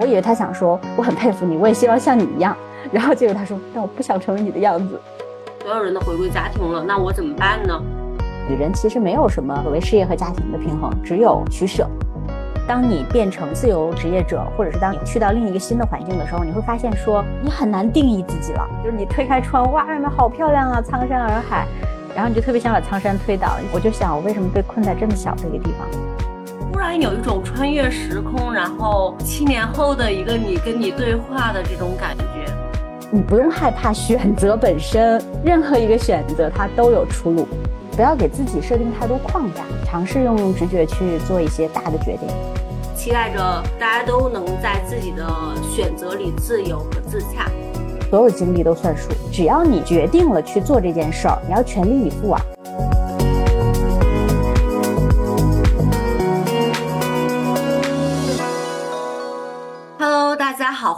我以为他想说我很佩服你，我也希望像你一样。然后结果他说，但我不想成为你的样子。所有人都回归家庭了，那我怎么办呢？女人其实没有什么所谓事业和家庭的平衡，只有取舍。当你变成自由职业者，或者是当你去到另一个新的环境的时候，你会发现说你很难定义自己了。就是你推开窗，哇，外面好漂亮啊，苍山洱海，然后你就特别想把苍山推倒。我就想，我为什么被困在这么小的一个地方？突然有一种穿越时空，然后七年后的一个你跟你对话的这种感觉。你不用害怕选择本身，任何一个选择它都有出路。不要给自己设定太多框架，尝试用直觉去做一些大的决定。期待着大家都能在自己的选择里自由和自洽。所有经历都算数，只要你决定了去做这件事儿，你要全力以赴啊。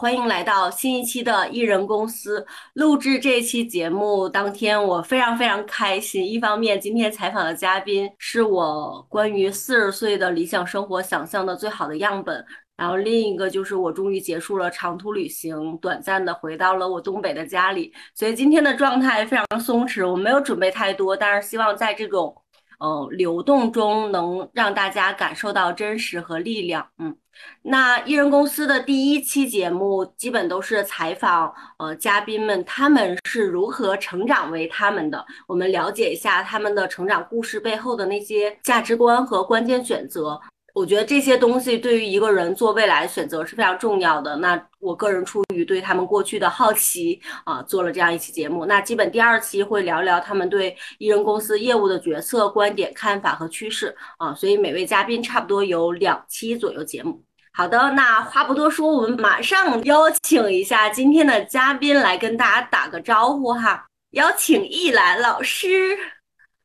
欢迎来到新一期的艺人公司。录制这期节目当天，我非常非常开心。一方面，今天采访的嘉宾是我关于四十岁的理想生活想象的最好的样本；然后另一个就是我终于结束了长途旅行，短暂的回到了我东北的家里。所以今天的状态非常松弛，我没有准备太多，但是希望在这种嗯流动中能让大家感受到真实和力量。嗯。那艺人公司的第一期节目，基本都是采访呃嘉宾们，他们是如何成长为他们的。我们了解一下他们的成长故事背后的那些价值观和关键选择。我觉得这些东西对于一个人做未来选择是非常重要的。那我个人出于对他们过去的好奇啊，做了这样一期节目。那基本第二期会聊聊他们对艺人公司业务的角色、观点、看法和趋势啊。所以每位嘉宾差不多有两期左右节目。好的，那话不多说，我们马上邀请一下今天的嘉宾来跟大家打个招呼哈。邀请依兰老师。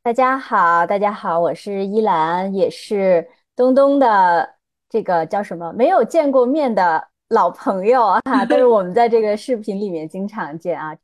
大家好，大家好，我是依兰，也是东东的这个叫什么没有见过面的老朋友啊，但是我们在这个视频里面经常见啊。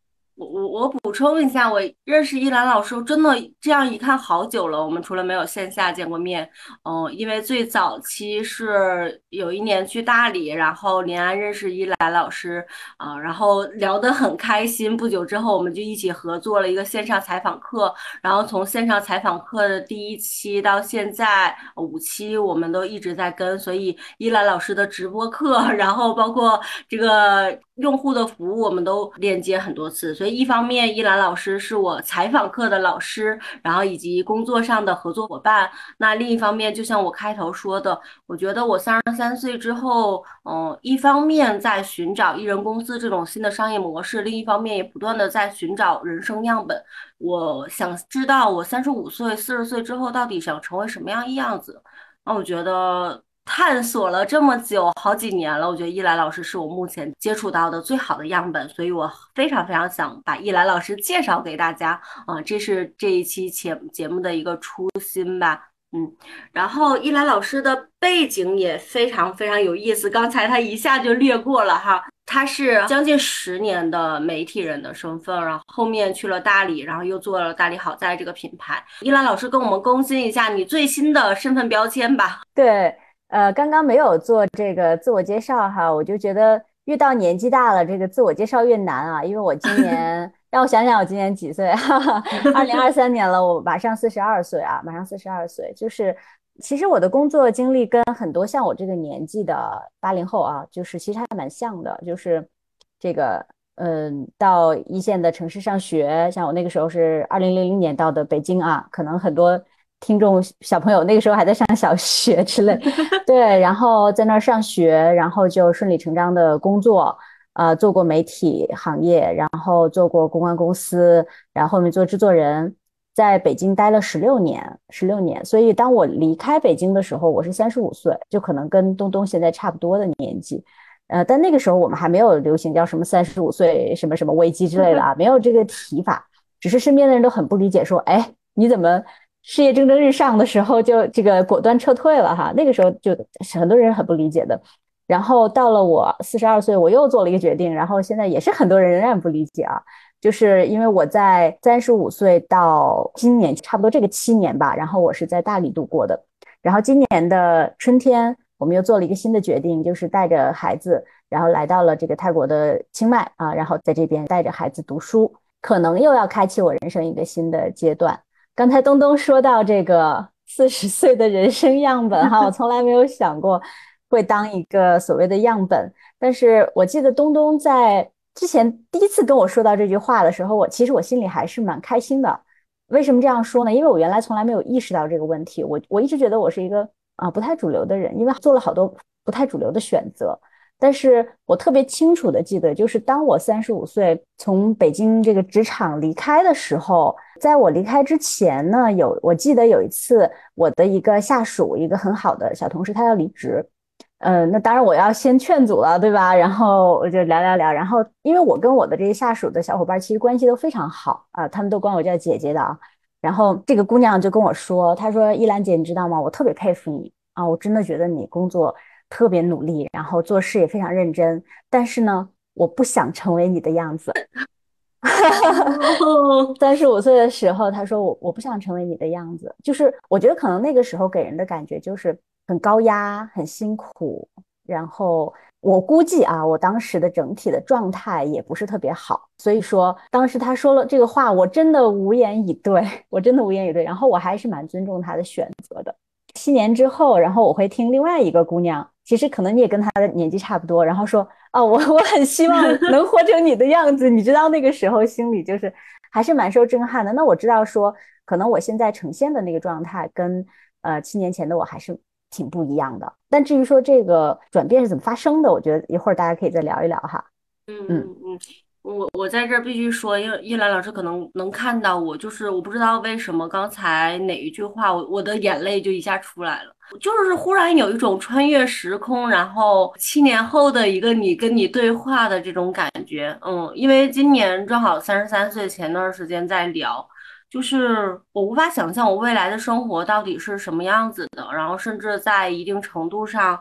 我我补充一下，我认识依兰老师，真的这样一看好久了。我们除了没有线下见过面，嗯，因为最早期是有一年去大理，然后临安认识依兰老师，啊，然后聊得很开心。不久之后，我们就一起合作了一个线上采访课，然后从线上采访课的第一期到现在五期，我们都一直在跟。所以依兰老师的直播课，然后包括这个。用户的服务我们都链接很多次，所以一方面，依兰老师是我采访课的老师，然后以及工作上的合作伙伴。那另一方面，就像我开头说的，我觉得我三十三岁之后，嗯，一方面在寻找艺人公司这种新的商业模式，另一方面也不断的在寻找人生样本。我想知道我三十五岁、四十岁之后到底想成为什么样样子。那我觉得。探索了这么久，好几年了，我觉得依兰老师是我目前接触到的最好的样本，所以我非常非常想把依兰老师介绍给大家。啊，这是这一期节节目的一个初心吧，嗯，然后依兰老师的背景也非常非常有意思，刚才他一下就略过了哈，他是将近十年的媒体人的身份，然后后面去了大理，然后又做了大理好在这个品牌，依兰老师跟我们更新一下你最新的身份标签吧，对。呃，刚刚没有做这个自我介绍哈，我就觉得越到年纪大了，这个自我介绍越难啊。因为我今年 让我想想，我今年几岁？二零二三年了，我马上四十二岁啊，马上四十二岁。就是其实我的工作经历跟很多像我这个年纪的八零后啊，就是其实还蛮像的。就是这个，嗯，到一线的城市上学，像我那个时候是二零零零年到的北京啊，可能很多。听众小朋友那个时候还在上小学之类，对，然后在那儿上学，然后就顺理成章的工作，呃，做过媒体行业，然后做过公关公司，然后后面做制作人，在北京待了十六年，十六年。所以当我离开北京的时候，我是三十五岁，就可能跟东东现在差不多的年纪，呃，但那个时候我们还没有流行叫什么三十五岁什么什么危机之类的啊，没有这个提法，只是身边的人都很不理解，说，哎，你怎么？事业蒸蒸日上的时候，就这个果断撤退了哈。那个时候就很多人很不理解的。然后到了我四十二岁，我又做了一个决定。然后现在也是很多人仍然不理解啊，就是因为我在三十五岁到今年差不多这个七年吧，然后我是在大理度过的。然后今年的春天，我们又做了一个新的决定，就是带着孩子，然后来到了这个泰国的清迈啊，然后在这边带着孩子读书，可能又要开启我人生一个新的阶段。刚才东东说到这个四十岁的人生样本哈，我从来没有想过会当一个所谓的样本，但是我记得东东在之前第一次跟我说到这句话的时候，我其实我心里还是蛮开心的。为什么这样说呢？因为我原来从来没有意识到这个问题。我我一直觉得我是一个啊不太主流的人，因为做了好多不太主流的选择。但是我特别清楚的记得，就是当我三十五岁从北京这个职场离开的时候，在我离开之前呢，有我记得有一次，我的一个下属，一个很好的小同事，他要离职。嗯，那当然我要先劝阻了，对吧？然后我就聊聊聊，然后因为我跟我的这些下属的小伙伴其实关系都非常好啊，他们都管我叫姐姐的啊。然后这个姑娘就跟我说，她说：“依兰姐，你知道吗？我特别佩服你啊，我真的觉得你工作特别努力，然后做事也非常认真。但是呢，我不想成为你的样子。三十五岁的时候，他说我我不想成为你的样子，就是我觉得可能那个时候给人的感觉就是。”很高压，很辛苦，然后我估计啊，我当时的整体的状态也不是特别好，所以说当时他说了这个话，我真的无言以对，我真的无言以对。然后我还是蛮尊重他的选择的。七年之后，然后我会听另外一个姑娘，其实可能你也跟他的年纪差不多，然后说哦，我我很希望能活成你的样子，你知道那个时候心里就是还是蛮受震撼的。那我知道说，可能我现在呈现的那个状态跟呃七年前的我还是。挺不一样的，但至于说这个转变是怎么发生的，我觉得一会儿大家可以再聊一聊哈。嗯嗯嗯，我我在这儿必须说，因为依兰老师可能能看到我，就是我不知道为什么刚才哪一句话，我我的眼泪就一下出来了，就是忽然有一种穿越时空，然后七年后的一个你跟你对话的这种感觉。嗯，因为今年正好三十三岁，前段时间在聊。就是我无法想象我未来的生活到底是什么样子的，然后甚至在一定程度上，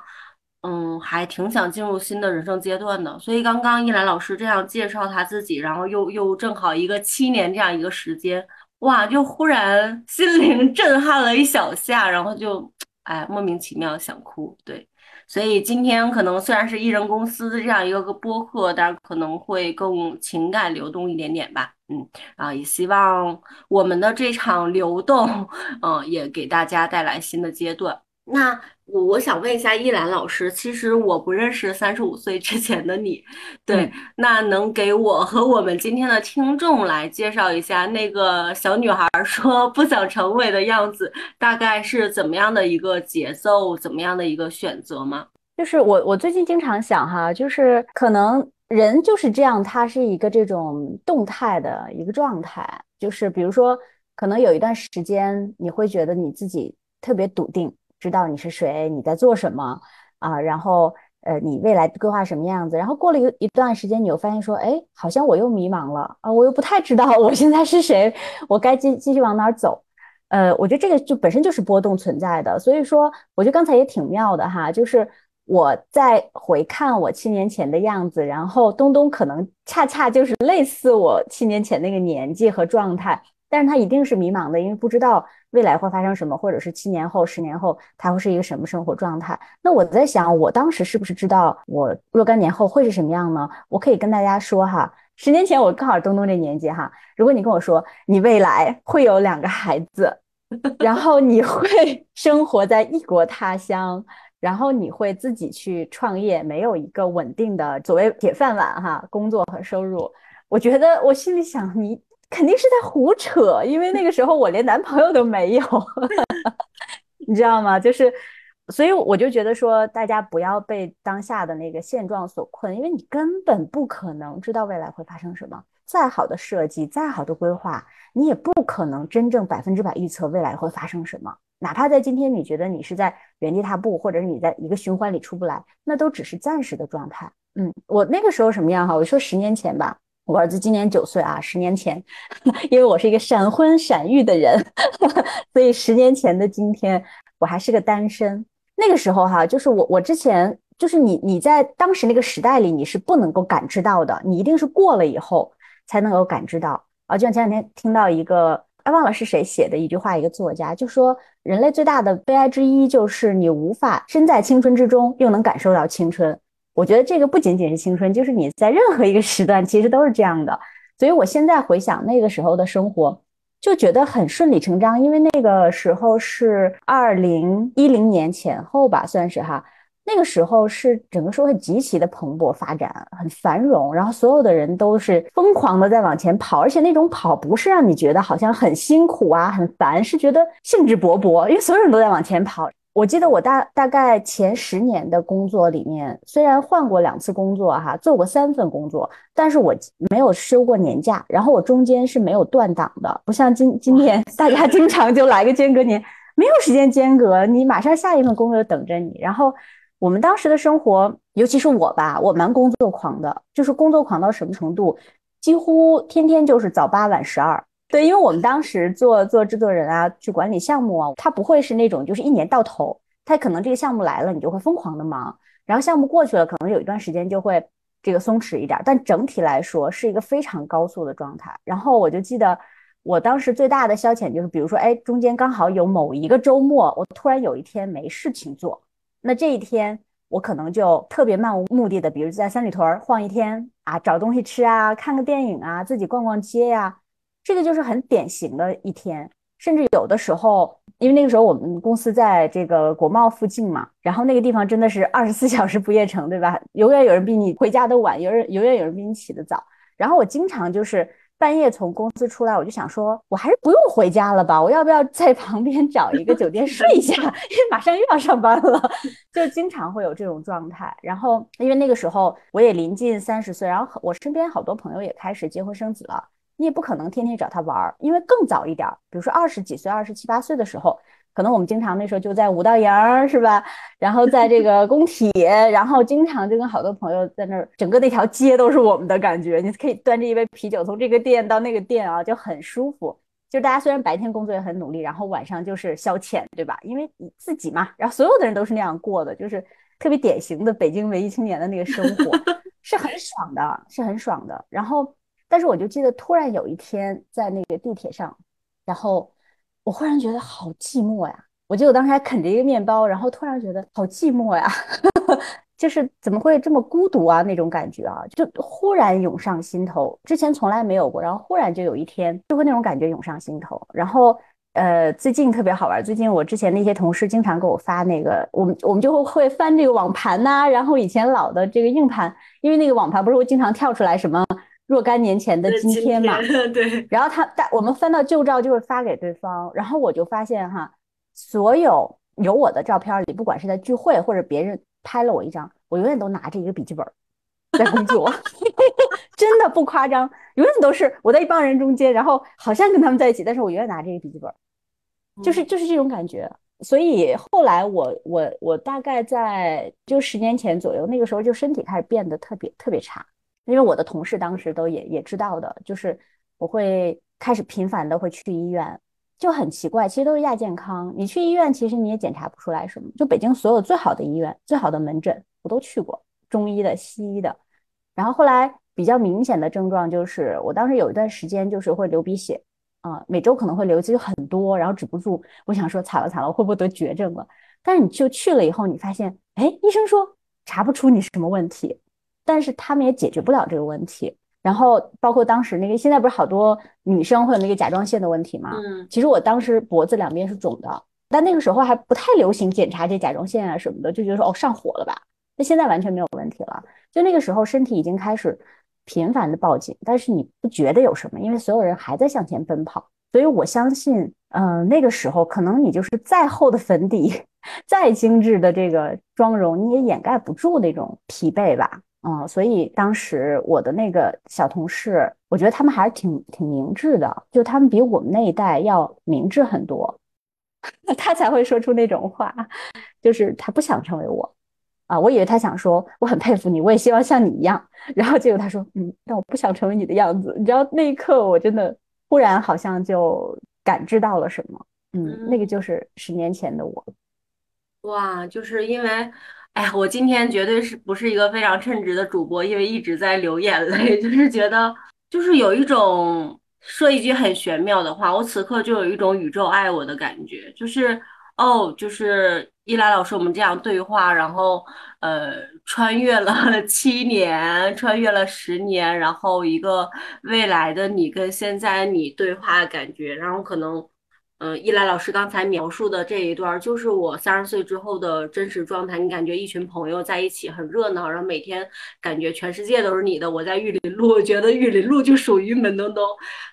嗯，还挺想进入新的人生阶段的。所以刚刚一兰老师这样介绍他自己，然后又又正好一个七年这样一个时间，哇，就忽然心灵震撼了一小下，然后就哎莫名其妙想哭，对。所以今天可能虽然是艺人公司的这样一个个播客，但是可能会更情感流动一点点吧。嗯，啊，也希望我们的这场流动，嗯，也给大家带来新的阶段。那我我想问一下依兰老师，其实我不认识三十五岁之前的你，对，那能给我和我们今天的听众来介绍一下那个小女孩说不想成为的样子，大概是怎么样的一个节奏，怎么样的一个选择吗？就是我我最近经常想哈，就是可能人就是这样，他是一个这种动态的一个状态，就是比如说，可能有一段时间你会觉得你自己特别笃定。知道你是谁，你在做什么啊？然后呃，你未来规划什么样子？然后过了一一段时间，你又发现说，哎，好像我又迷茫了啊，我又不太知道我现在是谁，我该继继续往哪儿走？呃，我觉得这个就本身就是波动存在的。所以说，我觉得刚才也挺妙的哈，就是我在回看我七年前的样子，然后东东可能恰恰就是类似我七年前那个年纪和状态。但是他一定是迷茫的，因为不知道未来会发生什么，或者是七年后、十年后他会是一个什么生活状态。那我在想，我当时是不是知道我若干年后会是什么样呢？我可以跟大家说哈，十年前我刚好东东这年纪哈，如果你跟我说你未来会有两个孩子，然后你会 生活在异国他乡，然后你会自己去创业，没有一个稳定的所谓铁饭碗哈，工作和收入，我觉得我心里想你。肯定是在胡扯，因为那个时候我连男朋友都没有，你知道吗？就是，所以我就觉得说，大家不要被当下的那个现状所困，因为你根本不可能知道未来会发生什么。再好的设计，再好的规划，你也不可能真正百分之百预测未来会发生什么。哪怕在今天，你觉得你是在原地踏步，或者是你在一个循环里出不来，那都只是暂时的状态。嗯，我那个时候什么样哈？我说十年前吧。我儿子今年九岁啊，十年前，因为我是一个闪婚闪育的人，所以十年前的今天，我还是个单身。那个时候哈，就是我我之前就是你你在当时那个时代里，你是不能够感知到的，你一定是过了以后才能够感知到啊。就像前两天听到一个哎，忘了是谁写的一句话，一个作家就说，人类最大的悲哀之一就是你无法身在青春之中，又能感受到青春。我觉得这个不仅仅是青春，就是你在任何一个时段，其实都是这样的。所以我现在回想那个时候的生活，就觉得很顺理成章，因为那个时候是二零一零年前后吧，算是哈。那个时候是整个社会极其的蓬勃发展，很繁荣，然后所有的人都是疯狂的在往前跑，而且那种跑不是让你觉得好像很辛苦啊、很烦，是觉得兴致勃勃，因为所有人都在往前跑。我记得我大大概前十年的工作里面，虽然换过两次工作哈，做过三份工作，但是我没有休过年假，然后我中间是没有断档的，不像今今天 大家经常就来个间隔年，没有时间间隔，你马上下一份工作就等着你。然后我们当时的生活，尤其是我吧，我蛮工作狂的，就是工作狂到什么程度，几乎天天就是早八晚十二。对，因为我们当时做做制作人啊，去管理项目啊，他不会是那种就是一年到头，他可能这个项目来了，你就会疯狂的忙，然后项目过去了，可能有一段时间就会这个松弛一点，但整体来说是一个非常高速的状态。然后我就记得我当时最大的消遣就是，比如说，哎，中间刚好有某一个周末，我突然有一天没事情做，那这一天我可能就特别漫无目的的，比如在三里屯儿晃一天啊，找东西吃啊，看个电影啊，自己逛逛街呀。这个就是很典型的一天，甚至有的时候，因为那个时候我们公司在这个国贸附近嘛，然后那个地方真的是二十四 小时不夜城，对吧？永远有人比你回家的晚，有人永远有人比你起得早。然后我经常就是半夜从公司出来，我就想说，我还是不用回家了吧？我要不要在旁边找一个酒店睡一下？因为马上又要上班了，就经常会有这种状态。然后因为那个时候我也临近三十岁，然后我身边好多朋友也开始结婚生子了。你也不可能天天找他玩儿，因为更早一点，比如说二十几岁、二十七八岁的时候，可能我们经常那时候就在五道营儿，是吧？然后在这 个工体，然后经常就跟好多朋友在那儿，整个那条街都是我们的感觉。你可以端着一杯啤酒从这个店到那个店啊，就很舒服。就大家虽然白天工作也很努力，然后晚上就是消遣，对吧？因为你自己嘛，然后所有的人都是那样过的，就是特别典型的北京文艺青年的那个生活，是很爽的，是很爽的。然后。但是我就记得，突然有一天在那个地铁上，然后我忽然觉得好寂寞呀！我记得我当时还啃着一个面包，然后突然觉得好寂寞呀，就是怎么会这么孤独啊？那种感觉啊，就忽然涌上心头，之前从来没有过，然后忽然就有一天就会那种感觉涌上心头。然后呃，最近特别好玩，最近我之前那些同事经常给我发那个，我们我们就会会翻这个网盘呐，然后以前老的这个硬盘，因为那个网盘不是会经常跳出来什么。若干年前的今天嘛，对。然后他大我们翻到旧照就会发给对方，然后我就发现哈，所有有我的照片里，不管是在聚会或者别人拍了我一张，我永远都拿着一个笔记本在工作，真的不夸张，永远都是我在一帮人中间，然后好像跟他们在一起，但是我永远拿着一个笔记本，就是就是这种感觉。所以后来我我我大概在就十年前左右，那个时候就身体开始变得特别特别差。因为我的同事当时都也也知道的，就是我会开始频繁的会去医院，就很奇怪，其实都是亚健康。你去医院，其实你也检查不出来什么。就北京所有最好的医院、最好的门诊，我都去过，中医的、西医的。然后后来比较明显的症状就是，我当时有一段时间就是会流鼻血，啊，每周可能会流一次，很多，然后止不住。我想说惨了惨了，会不会得绝症了？但是你就去了以后，你发现，哎，医生说查不出你什么问题。但是他们也解决不了这个问题，然后包括当时那个，现在不是好多女生会有那个甲状腺的问题吗？嗯，其实我当时脖子两边是肿的，但那个时候还不太流行检查这甲状腺啊什么的，就觉得说哦上火了吧。那现在完全没有问题了，就那个时候身体已经开始频繁的报警，但是你不觉得有什么，因为所有人还在向前奔跑。所以我相信，嗯，那个时候可能你就是再厚的粉底，再精致的这个妆容，你也掩盖不住那种疲惫吧。嗯，所以当时我的那个小同事，我觉得他们还是挺挺明智的，就他们比我们那一代要明智很多，他才会说出那种话，就是他不想成为我。啊，我以为他想说我很佩服你，我也希望像你一样，然后结果他说嗯，但我不想成为你的样子，你知道那一刻我真的忽然好像就感知到了什么，嗯，那个就是十年前的我，哇，就是因为。哎呀，我今天绝对是不是一个非常称职的主播，因为一直在流眼泪，就是觉得，就是有一种说一句很玄妙的话，我此刻就有一种宇宙爱我的感觉，就是哦，就是依兰老师我们这样对话，然后呃，穿越了 七年，穿越了十年，然后一个未来的你跟现在你对话的感觉，然后可能。嗯，一来老师刚才描述的这一段，就是我三十岁之后的真实状态。你感觉一群朋友在一起很热闹，然后每天感觉全世界都是你的。我在玉林路，觉得玉林路就属于门东东。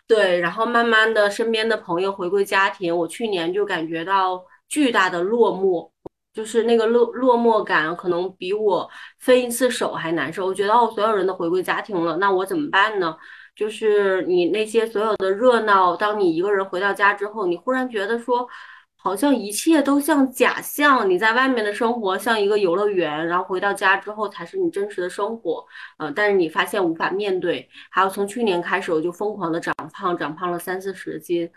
对，然后慢慢的，身边的朋友回归家庭，我去年就感觉到巨大的落寞，就是那个落落寞感，可能比我分一次手还难受。我觉得哦，所有人都回归家庭了，那我怎么办呢？就是你那些所有的热闹，当你一个人回到家之后，你忽然觉得说，好像一切都像假象。你在外面的生活像一个游乐园，然后回到家之后才是你真实的生活。嗯，但是你发现无法面对。还有从去年开始，我就疯狂的长胖，长胖了三四十斤。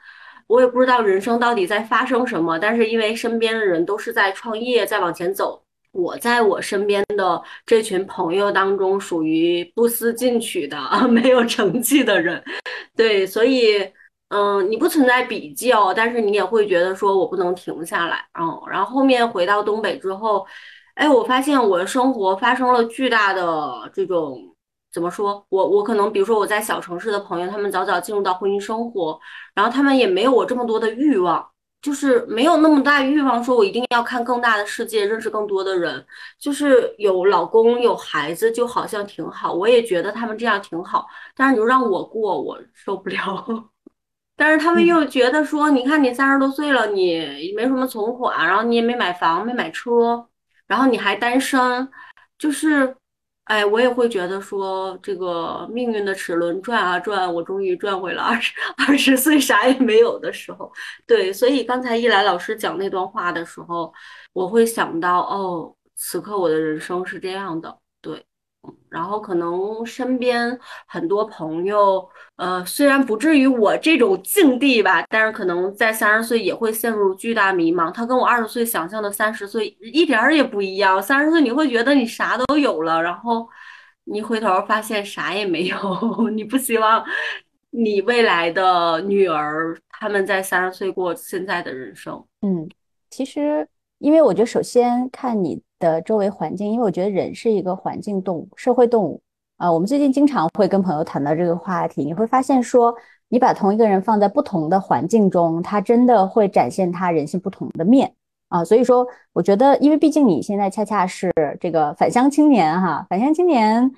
我也不知道人生到底在发生什么，但是因为身边的人都是在创业，在往前走。我在我身边的这群朋友当中，属于不思进取的、没有成绩的人，对，所以，嗯，你不存在比较，但是你也会觉得说我不能停下来，嗯，然后后面回到东北之后，哎，我发现我的生活发生了巨大的这种，怎么说？我我可能比如说我在小城市的朋友，他们早早进入到婚姻生活，然后他们也没有我这么多的欲望。就是没有那么大欲望，说我一定要看更大的世界，认识更多的人。就是有老公有孩子，就好像挺好。我也觉得他们这样挺好，但是你就让我过，我受不了。但是他们又觉得说，你看你三十多岁了，你没什么存款，然后你也没买房，没买车，然后你还单身，就是。哎，我也会觉得说，这个命运的齿轮转啊转，我终于转回了二十二十岁啥也没有的时候。对，所以刚才一来老师讲那段话的时候，我会想到，哦，此刻我的人生是这样的。对。然后可能身边很多朋友，呃，虽然不至于我这种境地吧，但是可能在三十岁也会陷入巨大迷茫。他跟我二十岁想象的三十岁一点儿也不一样。三十岁你会觉得你啥都有了，然后你回头发现啥也没有。你不希望你未来的女儿他们在三十岁过现在的人生。嗯，其实因为我觉得，首先看你。的周围环境，因为我觉得人是一个环境动物、社会动物啊。我们最近经常会跟朋友谈到这个话题，你会发现说，你把同一个人放在不同的环境中，他真的会展现他人性不同的面啊。所以说，我觉得，因为毕竟你现在恰恰是这个返乡青年哈，返乡青年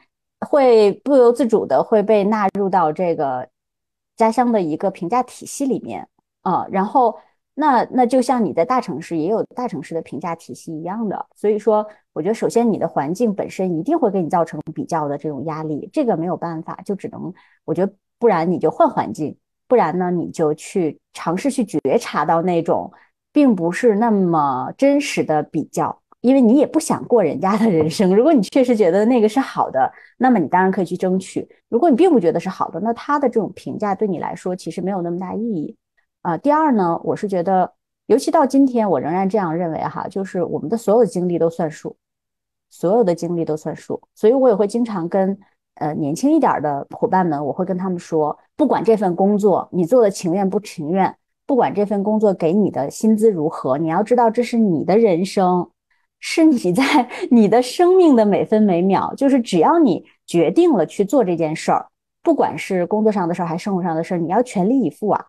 会不由自主的会被纳入到这个家乡的一个评价体系里面啊，然后。那那就像你在大城市也有大城市的评价体系一样的，所以说，我觉得首先你的环境本身一定会给你造成比较的这种压力，这个没有办法，就只能我觉得不然你就换环境，不然呢你就去尝试去觉察到那种并不是那么真实的比较，因为你也不想过人家的人生。如果你确实觉得那个是好的，那么你当然可以去争取；如果你并不觉得是好的，那他的这种评价对你来说其实没有那么大意义。啊，第二呢，我是觉得，尤其到今天，我仍然这样认为哈，就是我们的所有的经历都算数，所有的经历都算数，所以我也会经常跟呃年轻一点的伙伴们，我会跟他们说，不管这份工作你做的情愿不情愿，不管这份工作给你的薪资如何，你要知道这是你的人生，是你在你的生命的每分每秒，就是只要你决定了去做这件事儿，不管是工作上的事儿还是生活上的事儿，你要全力以赴啊。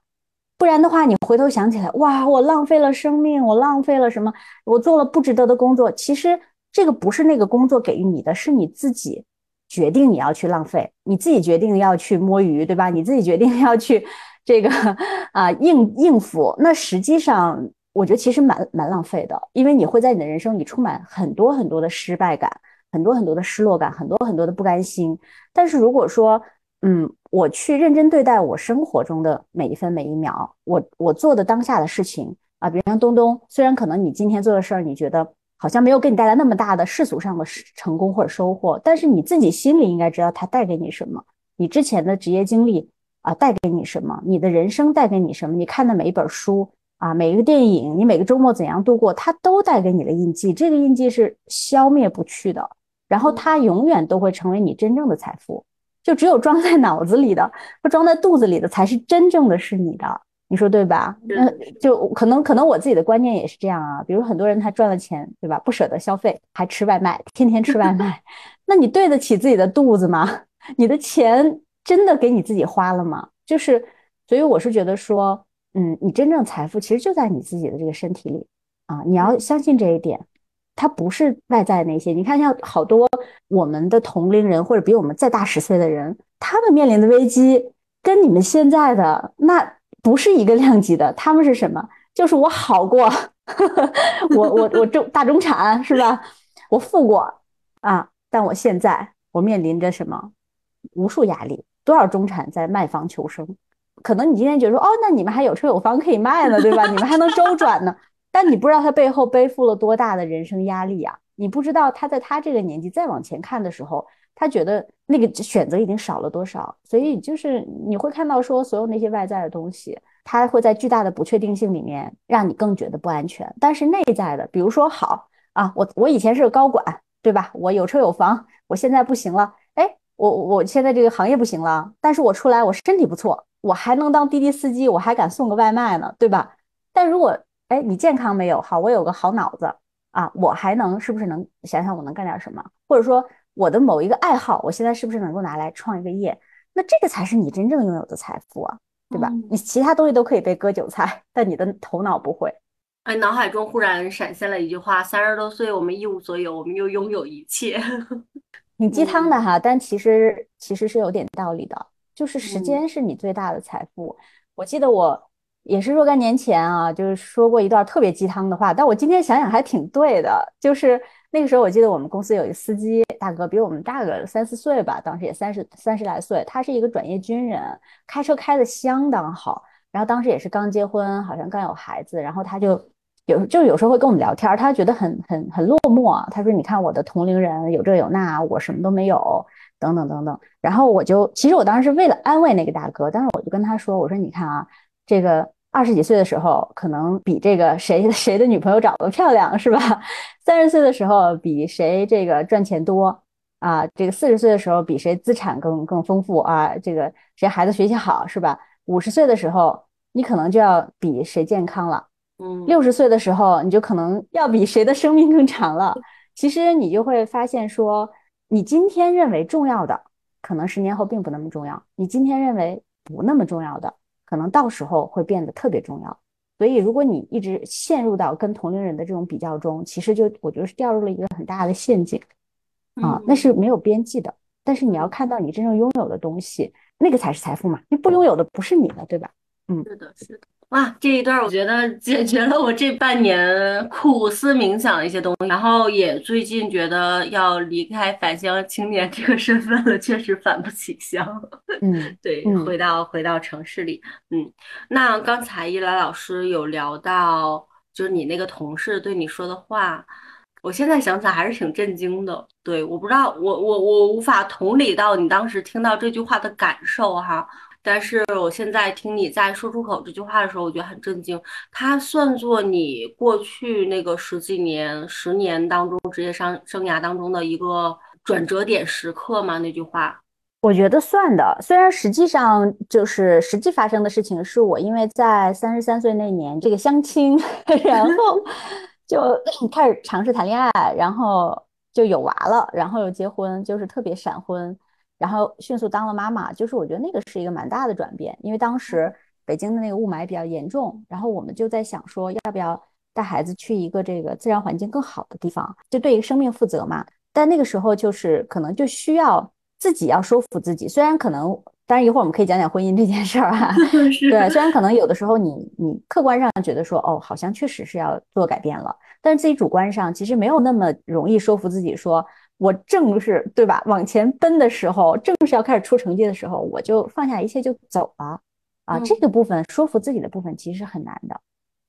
不然的话，你回头想起来，哇，我浪费了生命，我浪费了什么？我做了不值得的工作。其实这个不是那个工作给予你的，是你自己决定你要去浪费，你自己决定要去摸鱼，对吧？你自己决定要去这个啊应应付。那实际上，我觉得其实蛮蛮浪费的，因为你会在你的人生里充满很多很多的失败感，很多很多的失落感，很多很多的不甘心。但是如果说，嗯，我去认真对待我生活中的每一分每一秒，我我做的当下的事情。啊，比如像东东，虽然可能你今天做的事儿，你觉得好像没有给你带来那么大的世俗上的成功或者收获，但是你自己心里应该知道它带给你什么，你之前的职业经历啊带给你什么，你的人生带给你什么，你看的每一本书啊，每一个电影，你每个周末怎样度过，它都带给你的印记，这个印记是消灭不去的，然后它永远都会成为你真正的财富。就只有装在脑子里的和装在肚子里的才是真正的是你的，你说对吧？那就可能可能我自己的观念也是这样啊。比如很多人他赚了钱，对吧？不舍得消费，还吃外卖，天天吃外卖，那你对得起自己的肚子吗？你的钱真的给你自己花了吗？就是，所以我是觉得说，嗯，你真正财富其实就在你自己的这个身体里啊，你要相信这一点。它不是外在那些，你看像好多我们的同龄人或者比我们再大十岁的人，他们面临的危机跟你们现在的那不是一个量级的。他们是什么？就是我好过，我我我中大中产是吧？我富过啊，但我现在我面临着什么？无数压力，多少中产在卖房求生？可能你今天觉得说，哦，那你们还有车有房可以卖呢，对吧？你们还能周转呢。但你不知道他背后背负了多大的人生压力啊！你不知道他在他这个年纪再往前看的时候，他觉得那个选择已经少了多少。所以就是你会看到说，所有那些外在的东西，它会在巨大的不确定性里面让你更觉得不安全。但是内在的，比如说好啊，我我以前是个高管，对吧？我有车有房，我现在不行了，哎，我我现在这个行业不行了，但是我出来我身体不错，我还能当滴滴司机，我还敢送个外卖呢，对吧？但如果哎，你健康没有好？我有个好脑子啊，我还能是不是能想想我能干点什么？或者说我的某一个爱好，我现在是不是能够拿来创一个业？那这个才是你真正拥有的财富啊，对吧？你其他东西都可以被割韭菜，但你的头脑不会。哎，脑海中忽然闪现了一句话：三十多岁，我们一无所有，我们又拥有一切。你鸡汤的哈，但其实其实是有点道理的，就是时间是你最大的财富。我记得我。也是若干年前啊，就是说过一段特别鸡汤的话，但我今天想想还挺对的。就是那个时候，我记得我们公司有一个司机大哥，比我们大个三四岁吧，当时也三十三十来岁。他是一个转业军人，开车开的相当好。然后当时也是刚结婚，好像刚有孩子。然后他就有就有时候会跟我们聊天，他觉得很很很落寞。他说：“你看我的同龄人有这有那，我什么都没有，等等等等。”然后我就其实我当时是为了安慰那个大哥，但是我就跟他说：“我说你看啊，这个。”二十几岁的时候，可能比这个谁谁的女朋友长得漂亮，是吧？三十岁的时候，比谁这个赚钱多啊？这个四十岁的时候，比谁资产更更丰富啊？这个谁孩子学习好，是吧？五十岁的时候，你可能就要比谁健康了。嗯，六十岁的时候，你就可能要比谁的生命更长了。其实你就会发现，说你今天认为重要的，可能十年后并不那么重要；你今天认为不那么重要的。可能到时候会变得特别重要，所以如果你一直陷入到跟同龄人的这种比较中，其实就我觉得是掉入了一个很大的陷阱啊，那是没有边际的。但是你要看到你真正拥有的东西，那个才是财富嘛，你不拥有的不是你的，对吧？嗯，是的，是的。哇，这一段我觉得解决了我这半年苦思冥想的一些东西，然后也最近觉得要离开返乡青年这个身份了，确实返不起乡。嗯，对，回到回到城市里。嗯，那刚才一兰老师有聊到，就是你那个同事对你说的话，我现在想起来还是挺震惊的。对，我不知道，我我我无法同理到你当时听到这句话的感受哈。但是我现在听你在说出口这句话的时候，我觉得很震惊。它算作你过去那个十几年、十年当中职业生生涯当中的一个转折点时刻吗？那句话，我觉得算的。虽然实际上就是实际发生的事情，是我因为在三十三岁那年这个相亲，然后就 开始尝试谈恋爱，然后就有娃了，然后又结婚，就是特别闪婚。然后迅速当了妈妈，就是我觉得那个是一个蛮大的转变，因为当时北京的那个雾霾比较严重，然后我们就在想说，要不要带孩子去一个这个自然环境更好的地方，就对一个生命负责嘛。但那个时候就是可能就需要自己要说服自己，虽然可能，当然一会儿我们可以讲讲婚姻这件事儿啊。对，虽然可能有的时候你你客观上觉得说，哦，好像确实是要做改变了，但是自己主观上其实没有那么容易说服自己说。我正是对吧？往前奔的时候，正是要开始出成绩的时候，我就放下一切就走了啊！这个部分说服自己的部分其实是很难的，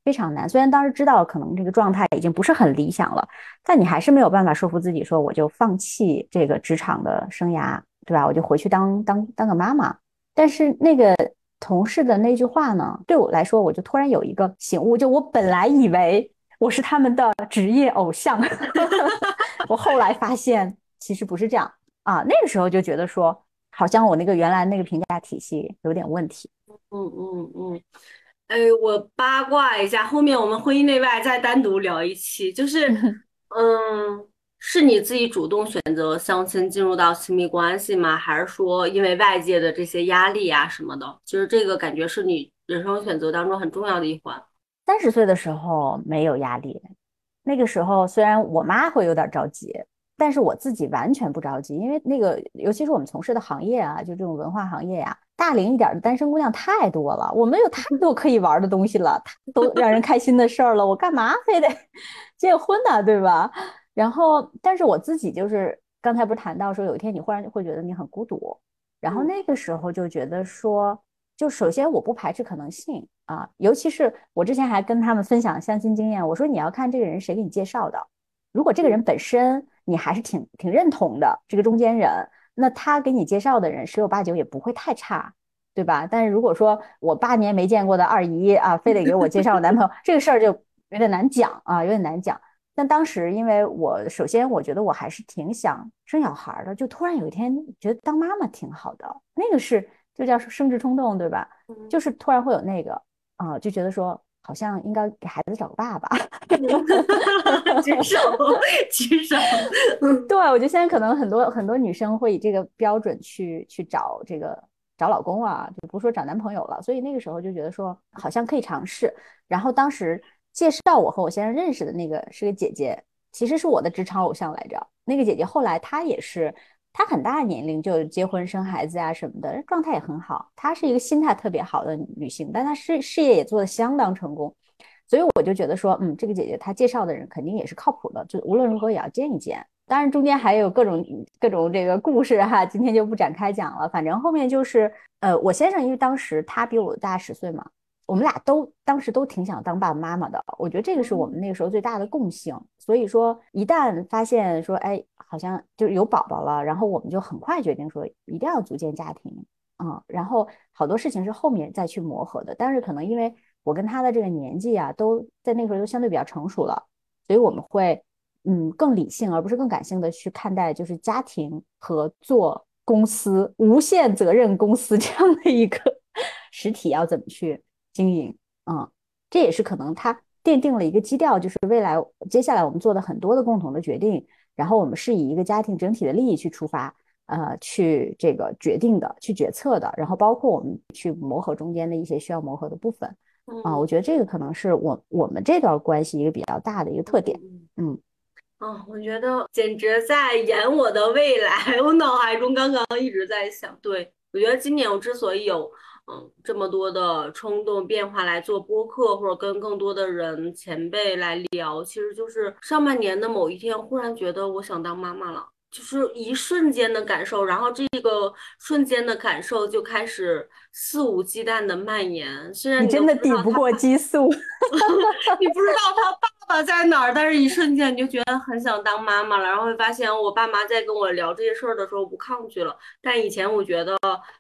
非常难。虽然当时知道可能这个状态已经不是很理想了，但你还是没有办法说服自己说我就放弃这个职场的生涯，对吧？我就回去当当当个妈妈。但是那个同事的那句话呢，对我来说，我就突然有一个醒悟，就我本来以为。我是他们的职业偶像，我后来发现其实不是这样啊。那个时候就觉得说，好像我那个原来那个评价体系有点问题。嗯嗯嗯，哎，我八卦一下，后面我们婚姻内外再单独聊一期。就是，嗯，是你自己主动选择相亲进入到亲密关系吗？还是说因为外界的这些压力啊什么的？就是这个感觉是你人生选择当中很重要的一环。三十岁的时候没有压力，那个时候虽然我妈会有点着急。但是我自己完全不着急，因为那个，尤其是我们从事的行业啊，就这种文化行业呀，大龄一点的单身姑娘太多了，我们有太多可以玩的东西了，太多让人开心的事儿了，我干嘛非得 结婚呢？对吧？然后，但是我自己就是刚才不是谈到说，有一天你忽然会觉得你很孤独，然后那个时候就觉得说，就首先我不排斥可能性啊，尤其是我之前还跟他们分享相亲经验，我说你要看这个人谁给你介绍的，如果这个人本身。你还是挺挺认同的这个中间人，那他给你介绍的人十有八九也不会太差，对吧？但是如果说我八年没见过的二姨啊，非得给我介绍男朋友，这个事儿就有点难讲啊，有点难讲。但当时因为我首先我觉得我还是挺想生小孩的，就突然有一天觉得当妈妈挺好的，那个是就叫生殖冲动，对吧？就是突然会有那个啊，就觉得说。好像应该给孩子找个爸爸，举手举手。对，我觉得现在可能很多很多女生会以这个标准去去找这个找老公啊，就不说找男朋友了。所以那个时候就觉得说好像可以尝试。然后当时介绍我和我先生认识的那个是个姐姐，其实是我的职场偶像来着。那个姐姐后来她也是。她很大的年龄就结婚生孩子啊什么的，状态也很好。她是一个心态特别好的女性，但她事事业也做得相当成功，所以我就觉得说，嗯，这个姐姐她介绍的人肯定也是靠谱的，就无论如何也要见一见。当然中间还有各种各种这个故事哈，今天就不展开讲了。反正后面就是，呃，我先生因为当时他比我大十岁嘛。我们俩都当时都挺想当爸爸妈妈的，我觉得这个是我们那个时候最大的共性。所以说，一旦发现说，哎，好像就有宝宝了，然后我们就很快决定说，一定要组建家庭嗯。然后好多事情是后面再去磨合的，但是可能因为我跟他的这个年纪啊，都在那时候都相对比较成熟了，所以我们会嗯更理性而不是更感性的去看待，就是家庭和做公司无限责任公司这样的一个 实体要怎么去。经营，嗯，这也是可能他奠定了一个基调，就是未来接下来我们做的很多的共同的决定，然后我们是以一个家庭整体的利益去出发，呃，去这个决定的，去决策的，然后包括我们去磨合中间的一些需要磨合的部分，啊，我觉得这个可能是我我们这段关系一个比较大的一个特点，嗯，啊，我觉得简直在演我的未来，我脑海中刚刚一直在想，对我觉得今年我之所以有。嗯，这么多的冲动变化来做播客，或者跟更多的人前辈来聊，其实就是上半年的某一天，忽然觉得我想当妈妈了，就是一瞬间的感受，然后这个瞬间的感受就开始肆无忌惮的蔓延。虽然你真的抵不过激素，你不知道他爸爸在哪儿，但是一瞬间你就觉得很想当妈妈了，然后会发现我爸妈在跟我聊这些事儿的时候不抗拒了，但以前我觉得。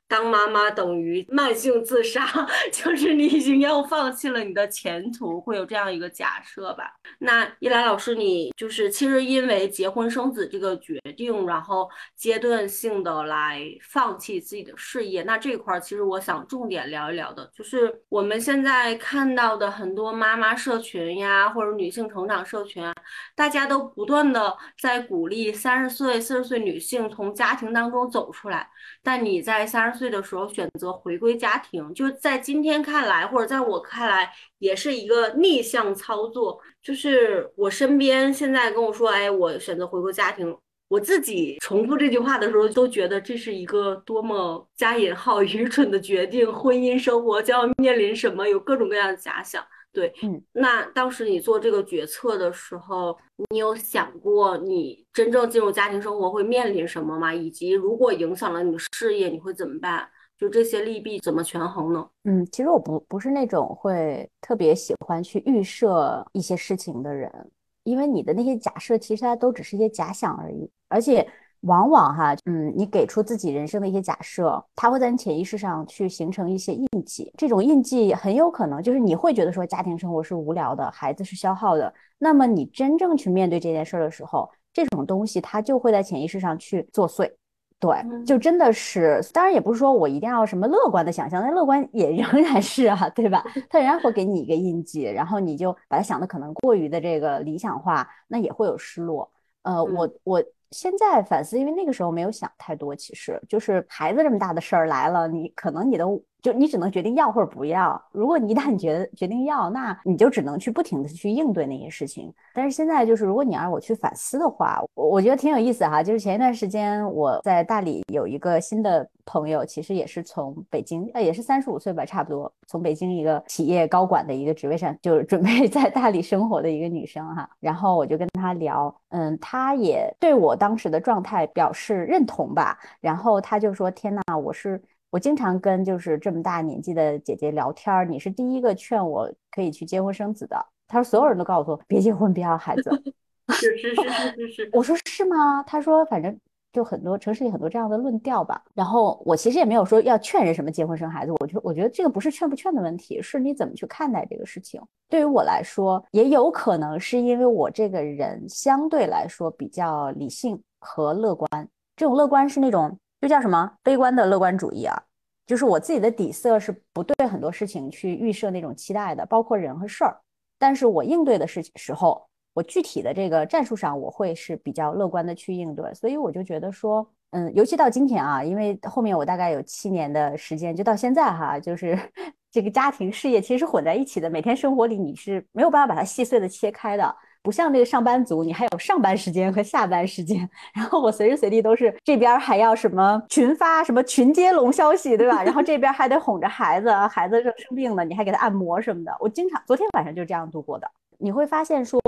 当妈妈等于慢性自杀，就是你已经要放弃了你的前途，会有这样一个假设吧？那依兰老师，你就是其实因为结婚生子这个决定，然后阶段性的来放弃自己的事业。那这块儿其实我想重点聊一聊的，就是我们现在看到的很多妈妈社群呀，或者女性成长社群啊，大家都不断的在鼓励三十岁、四十岁女性从家庭当中走出来，但你在三十。岁的时候选择回归家庭，就在今天看来，或者在我看来，也是一个逆向操作。就是我身边现在跟我说，哎，我选择回归家庭，我自己重复这句话的时候，都觉得这是一个多么加引号 愚蠢的决定。婚姻生活将要面临什么？有各种各样的假想。对，嗯，那当时你做这个决策的时候，你有想过你真正进入家庭生活会面临什么吗？以及如果影响了你的事业，你会怎么办？就这些利弊怎么权衡呢？嗯，其实我不不是那种会特别喜欢去预设一些事情的人，因为你的那些假设其实它都只是一些假想而已，而且。往往哈，嗯，你给出自己人生的一些假设，它会在你潜意识上去形成一些印记。这种印记很有可能就是你会觉得说家庭生活是无聊的，孩子是消耗的。那么你真正去面对这件事的时候，这种东西它就会在潜意识上去作祟。对，就真的是，当然也不是说我一定要什么乐观的想象，但乐观也仍然是啊，对吧？它仍然会给你一个印记，然后你就把它想的可能过于的这个理想化，那也会有失落。呃，我我现在反思，因为那个时候没有想太多，其实就是孩子这么大的事儿来了，你可能你都。就你只能决定要或者不要。如果你一旦决决定要，那你就只能去不停的去应对那些事情。但是现在就是，如果你让我去反思的话，我我觉得挺有意思哈。就是前一段时间我在大理有一个新的朋友，其实也是从北京，呃，也是三十五岁吧，差不多从北京一个企业高管的一个职位上，就是准备 在大理生活的一个女生哈。然后我就跟她聊，嗯，她也对我当时的状态表示认同吧。然后她就说：“天呐，我是。”我经常跟就是这么大年纪的姐姐聊天儿你是第一个劝我可以去结婚生子的。她说所有人都告诉我别结婚，别要孩子。是是是是是是。我说是吗？她说反正就很多城市里很多这样的论调吧。然后我其实也没有说要劝人什么结婚生孩子，我就我觉得这个不是劝不劝的问题，是你怎么去看待这个事情。对于我来说，也有可能是因为我这个人相对来说比较理性和乐观。这种乐观是那种。就叫什么悲观的乐观主义啊？就是我自己的底色是不对很多事情去预设那种期待的，包括人和事儿。但是我应对的事情时候，我具体的这个战术上，我会是比较乐观的去应对。所以我就觉得说，嗯，尤其到今天啊，因为后面我大概有七年的时间，就到现在哈，就是 这个家庭事业其实混在一起的，每天生活里你是没有办法把它细碎的切开的。不像那个上班族，你还有上班时间和下班时间，然后我随时随地都是这边还要什么群发什么群接龙消息，对吧？然后这边还得哄着孩子，孩子生生病了，你还给他按摩什么的。我经常昨天晚上就这样度过的。你会发现说，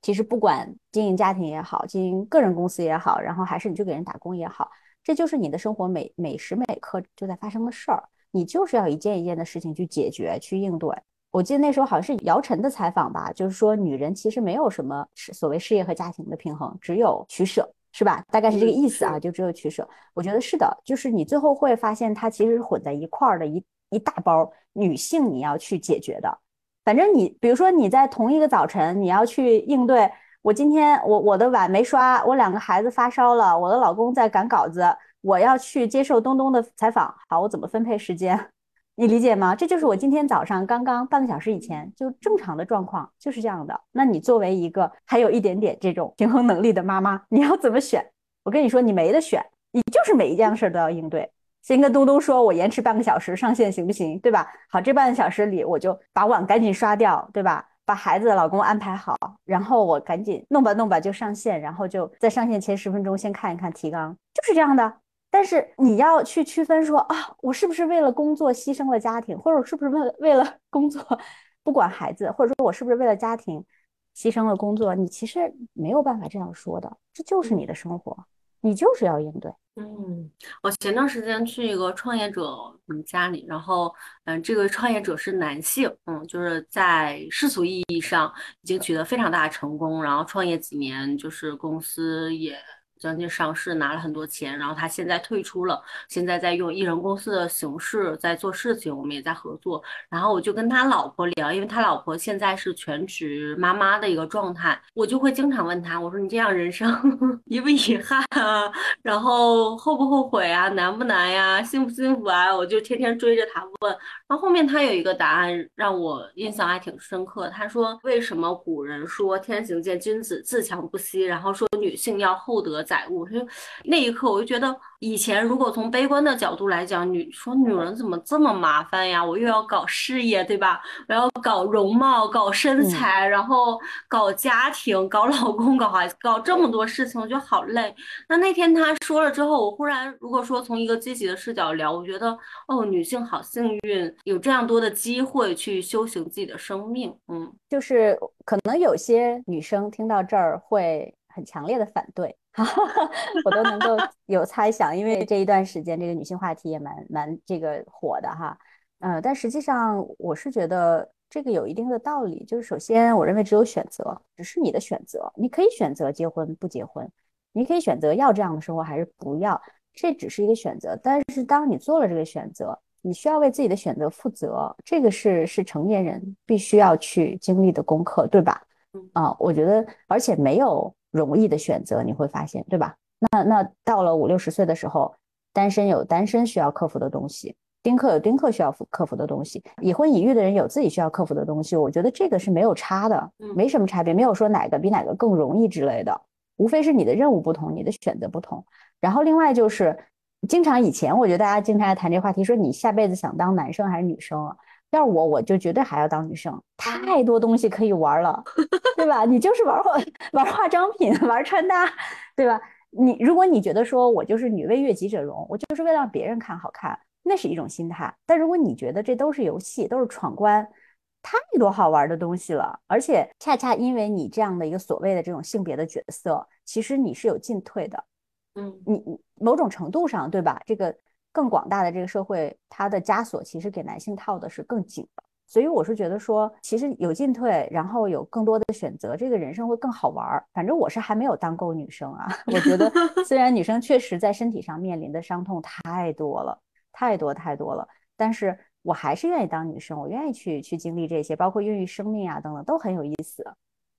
其实不管经营家庭也好，经营个人公司也好，然后还是你去给人打工也好，这就是你的生活每每时每刻就在发生的事儿，你就是要一件一件的事情去解决去应对。我记得那时候好像是姚晨的采访吧，就是说女人其实没有什么所谓事业和家庭的平衡，只有取舍，是吧？大概是这个意思啊，就只有取舍。我觉得是的，就是你最后会发现它其实是混在一块儿的一一大包女性你要去解决的。反正你比如说你在同一个早晨你要去应对，我今天我我的碗没刷，我两个孩子发烧了，我的老公在赶稿子，我要去接受东东的采访，好，我怎么分配时间？你理解吗？这就是我今天早上刚刚半个小时以前就正常的状况，就是这样的。那你作为一个还有一点点这种平衡能力的妈妈，你要怎么选？我跟你说，你没得选，你就是每一件事都要应对。先跟东东说，我延迟半个小时上线行不行？对吧？好，这半个小时里我就把碗赶紧刷掉，对吧？把孩子的、老公安排好，然后我赶紧弄吧弄吧就上线，然后就在上线前十分钟先看一看提纲，就是这样的。但是你要去区分说啊，我是不是为了工作牺牲了家庭，或者是不是为了为了 工作不管孩子，或者说我是不是为了家庭牺牲了工作？你其实没有办法这样说的，这就是你的生活，你就是要应对。嗯，我前段时间去一个创业者嗯家里，然后嗯，这个创业者是男性，嗯，就是在世俗意义上已经取得非常大的成功，然后创业几年，就是公司也。将近上市拿了很多钱，然后他现在退出了，现在在用艺人公司的形式在做事情，我们也在合作。然后我就跟他老婆聊，因为他老婆现在是全职妈妈的一个状态，我就会经常问他，我说你这样人生 遗不遗憾啊？然后后不后悔啊？难不难呀？幸不幸福啊？我就天天追着他问。然后后面他有一个答案让我印象还挺深刻，他说为什么古人说天行健，君子自强不息，然后说女性要厚德载。载物，就那一刻我就觉得，以前如果从悲观的角度来讲，女说女人怎么这么麻烦呀？我又要搞事业，对吧？我要搞容貌、搞身材，然后搞家庭、搞老公、搞孩子，搞这么多事情，我觉得好累。那那天他说了之后，我忽然如果说从一个积极的视角聊，我觉得哦，女性好幸运，有这样多的机会去修行自己的生命。嗯，就是可能有些女生听到这儿会很强烈的反对。我都能够有猜想，因为这一段时间这个女性话题也蛮蛮这个火的哈，嗯，但实际上我是觉得这个有一定的道理，就是首先我认为只有选择，只是你的选择，你可以选择结婚不结婚，你可以选择要这样的生活还是不要，这只是一个选择。但是当你做了这个选择，你需要为自己的选择负责，这个是是成年人必须要去经历的功课，对吧？啊，我觉得而且没有。容易的选择，你会发现，对吧？那那到了五六十岁的时候，单身有单身需要克服的东西，丁克有丁克需要克服的东西，已婚已育的人有自己需要克服的东西。我觉得这个是没有差的，没什么差别，没有说哪个比哪个更容易之类的，无非是你的任务不同，你的选择不同。然后另外就是，经常以前我觉得大家经常爱谈这话题，说你下辈子想当男生还是女生啊？要是我，我就绝对还要当女生，太多东西可以玩了，对吧？你就是玩化玩化妆品，玩穿搭，对吧？你如果你觉得说我就是女为悦己者容，我就是为了让别人看好看，那是一种心态。但如果你觉得这都是游戏，都是闯关，太多好玩的东西了，而且恰恰因为你这样的一个所谓的这种性别的角色，其实你是有进退的，嗯，你某种程度上，对吧？这个。更广大的这个社会，它的枷锁其实给男性套的是更紧的，所以我是觉得说，其实有进退，然后有更多的选择，这个人生会更好玩儿。反正我是还没有当够女生啊，我觉得 虽然女生确实在身体上面临的伤痛太多了，太多太多了，但是我还是愿意当女生，我愿意去去经历这些，包括孕育生命啊等等都很有意思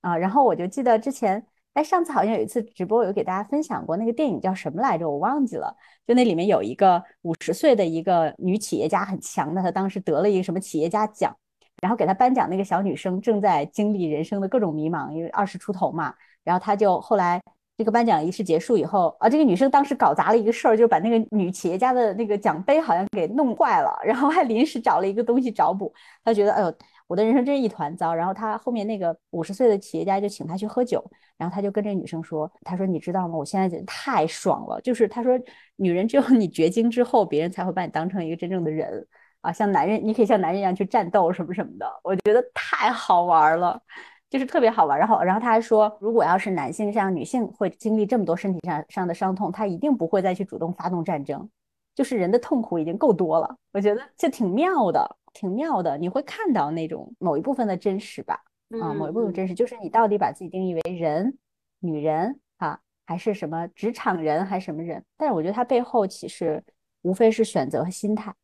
啊。然后我就记得之前。哎，上次好像有一次直播，有给大家分享过那个电影叫什么来着？我忘记了。就那里面有一个五十岁的一个女企业家，很强的，她当时得了一个什么企业家奖，然后给她颁奖那个小女生正在经历人生的各种迷茫，因为二十出头嘛。然后她就后来这个颁奖仪式结束以后，啊，这个女生当时搞砸了一个事儿，就把那个女企业家的那个奖杯好像给弄坏了，然后还临时找了一个东西找补。她觉得，哎呦。我的人生真是一团糟。然后他后面那个五十岁的企业家就请他去喝酒，然后他就跟这女生说：“他说你知道吗？我现在简直太爽了。就是他说，女人只有你绝经之后，别人才会把你当成一个真正的人啊，像男人，你可以像男人一样去战斗什么什么的。我觉得太好玩了，就是特别好玩。然后，然后他还说，如果要是男性像女性会经历这么多身体上上的伤痛，他一定不会再去主动发动战争。就是人的痛苦已经够多了，我觉得这挺妙的。”挺妙的，你会看到那种某一部分的真实吧？啊，某一部分真实，就是你到底把自己定义为人、女人啊，还是什么职场人，还是什么人？但是我觉得它背后其实无非是选择和心态。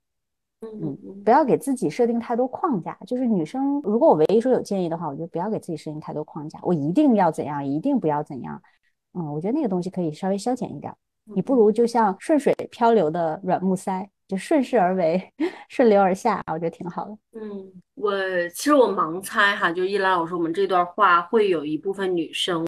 嗯嗯，不要给自己设定太多框架。就是女生，如果我唯一说有建议的话，我觉得不要给自己设定太多框架。我一定要怎样，一定不要怎样。嗯，我觉得那个东西可以稍微消减一点。你不如就像顺水漂流的软木塞。就顺势而为，顺流而下，我觉得挺好的。嗯，我其实我盲猜哈，就一兰老师，我们这段话会有一部分女生，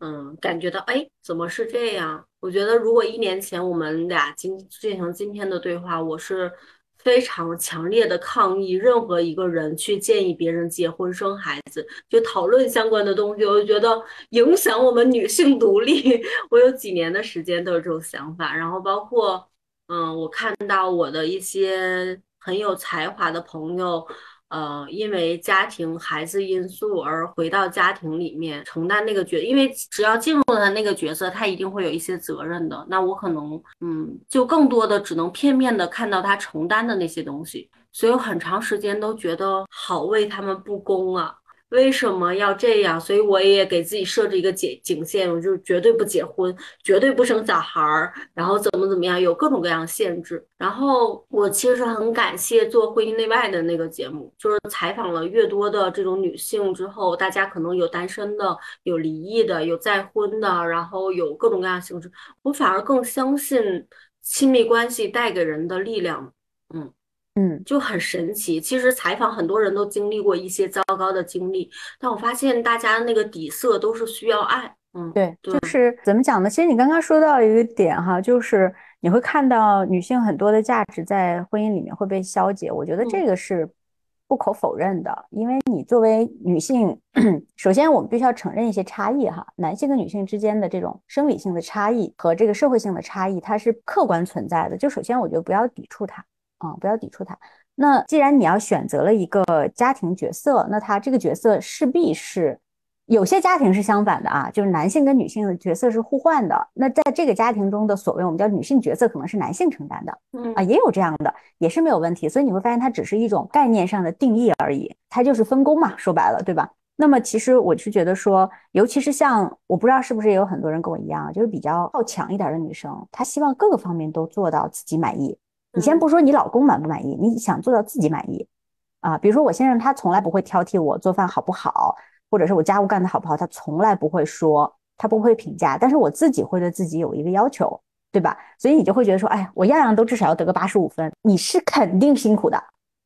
嗯，感觉到哎，怎么是这样？我觉得如果一年前我们俩今进行今天的对话，我是非常强烈的抗议任何一个人去建议别人结婚生孩子，就讨论相关的东西，我就觉得影响我们女性独立。我有几年的时间都有这种想法，然后包括。嗯，我看到我的一些很有才华的朋友，呃，因为家庭、孩子因素而回到家庭里面承担那个角，因为只要进入了那个角色，他一定会有一些责任的。那我可能，嗯，就更多的只能片面的看到他承担的那些东西，所以我很长时间都觉得好为他们不公啊。为什么要这样？所以我也给自己设置一个警警线，我就绝对不结婚，绝对不生小孩儿，然后怎么怎么样，有各种各样限制。然后我其实很感谢做婚姻内外的那个节目，就是采访了越多的这种女性之后，大家可能有单身的，有离异的，有再婚的，然后有各种各样性质。我反而更相信亲密关系带给人的力量。嗯。嗯，就很神奇。其实采访很多人都经历过一些糟糕的经历，但我发现大家那个底色都是需要爱。嗯，对，就是怎么讲呢？其实你刚刚说到一个点哈，就是你会看到女性很多的价值在婚姻里面会被消解。我觉得这个是不可否认的，因为你作为女性，首先我们必须要承认一些差异哈，男性跟女性之间的这种生理性的差异和这个社会性的差异，它是客观存在的。就首先我觉得不要抵触它。啊，不要抵触他。那既然你要选择了一个家庭角色，那他这个角色势必是有些家庭是相反的啊，就是男性跟女性的角色是互换的。那在这个家庭中的所谓我们叫女性角色，可能是男性承担的，嗯啊，也有这样的，也是没有问题。所以你会发现它只是一种概念上的定义而已，它就是分工嘛，说白了，对吧？那么其实我是觉得说，尤其是像我不知道是不是也有很多人跟我一样，就是比较好强一点的女生，她希望各个方面都做到自己满意。你先不说你老公满不满意，你想做到自己满意啊？比如说我先生，他从来不会挑剔我做饭好不好，或者是我家务干得好不好，他从来不会说他不会评价，但是我自己会对自己有一个要求，对吧？所以你就会觉得说，哎，我样样都至少要得个八十五分，你是肯定辛苦的，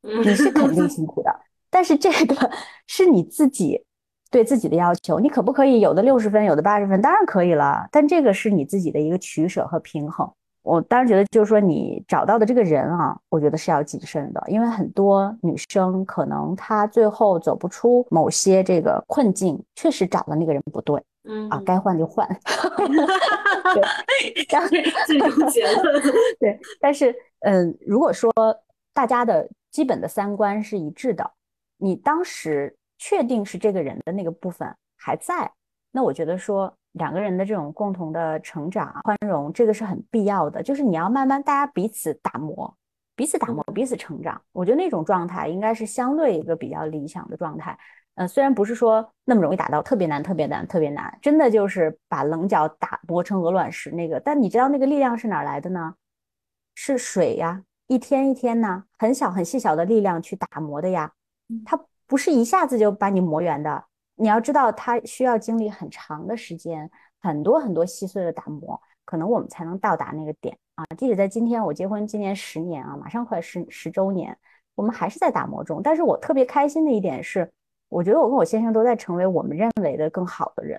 你是肯定辛苦的，但是这个是你自己对自己的要求，你可不可以有的六十分，有的八十分？当然可以了，但这个是你自己的一个取舍和平衡。我当然觉得，就是说你找到的这个人啊，我觉得是要谨慎的，因为很多女生可能她最后走不出某些这个困境，确实找的那个人不对，嗯啊，该换就换，对，这样最终结论。对，但是嗯，如果说大家的基本的三观是一致的，你当时确定是这个人的那个部分还在，那我觉得说。两个人的这种共同的成长、宽容，这个是很必要的。就是你要慢慢大家彼此打磨，彼此打磨，彼此成长。我觉得那种状态应该是相对一个比较理想的状态。呃，虽然不是说那么容易达到，特别难，特别难，特别难，真的就是把棱角打磨成鹅卵石那个。但你知道那个力量是哪来的呢？是水呀，一天一天呢，很小很细小的力量去打磨的呀。它不是一下子就把你磨圆的。你要知道，它需要经历很长的时间，很多很多细碎的打磨，可能我们才能到达那个点啊。即使在今天，我结婚今年十年啊，马上快十十周年，我们还是在打磨中。但是我特别开心的一点是，我觉得我跟我先生都在成为我们认为的更好的人，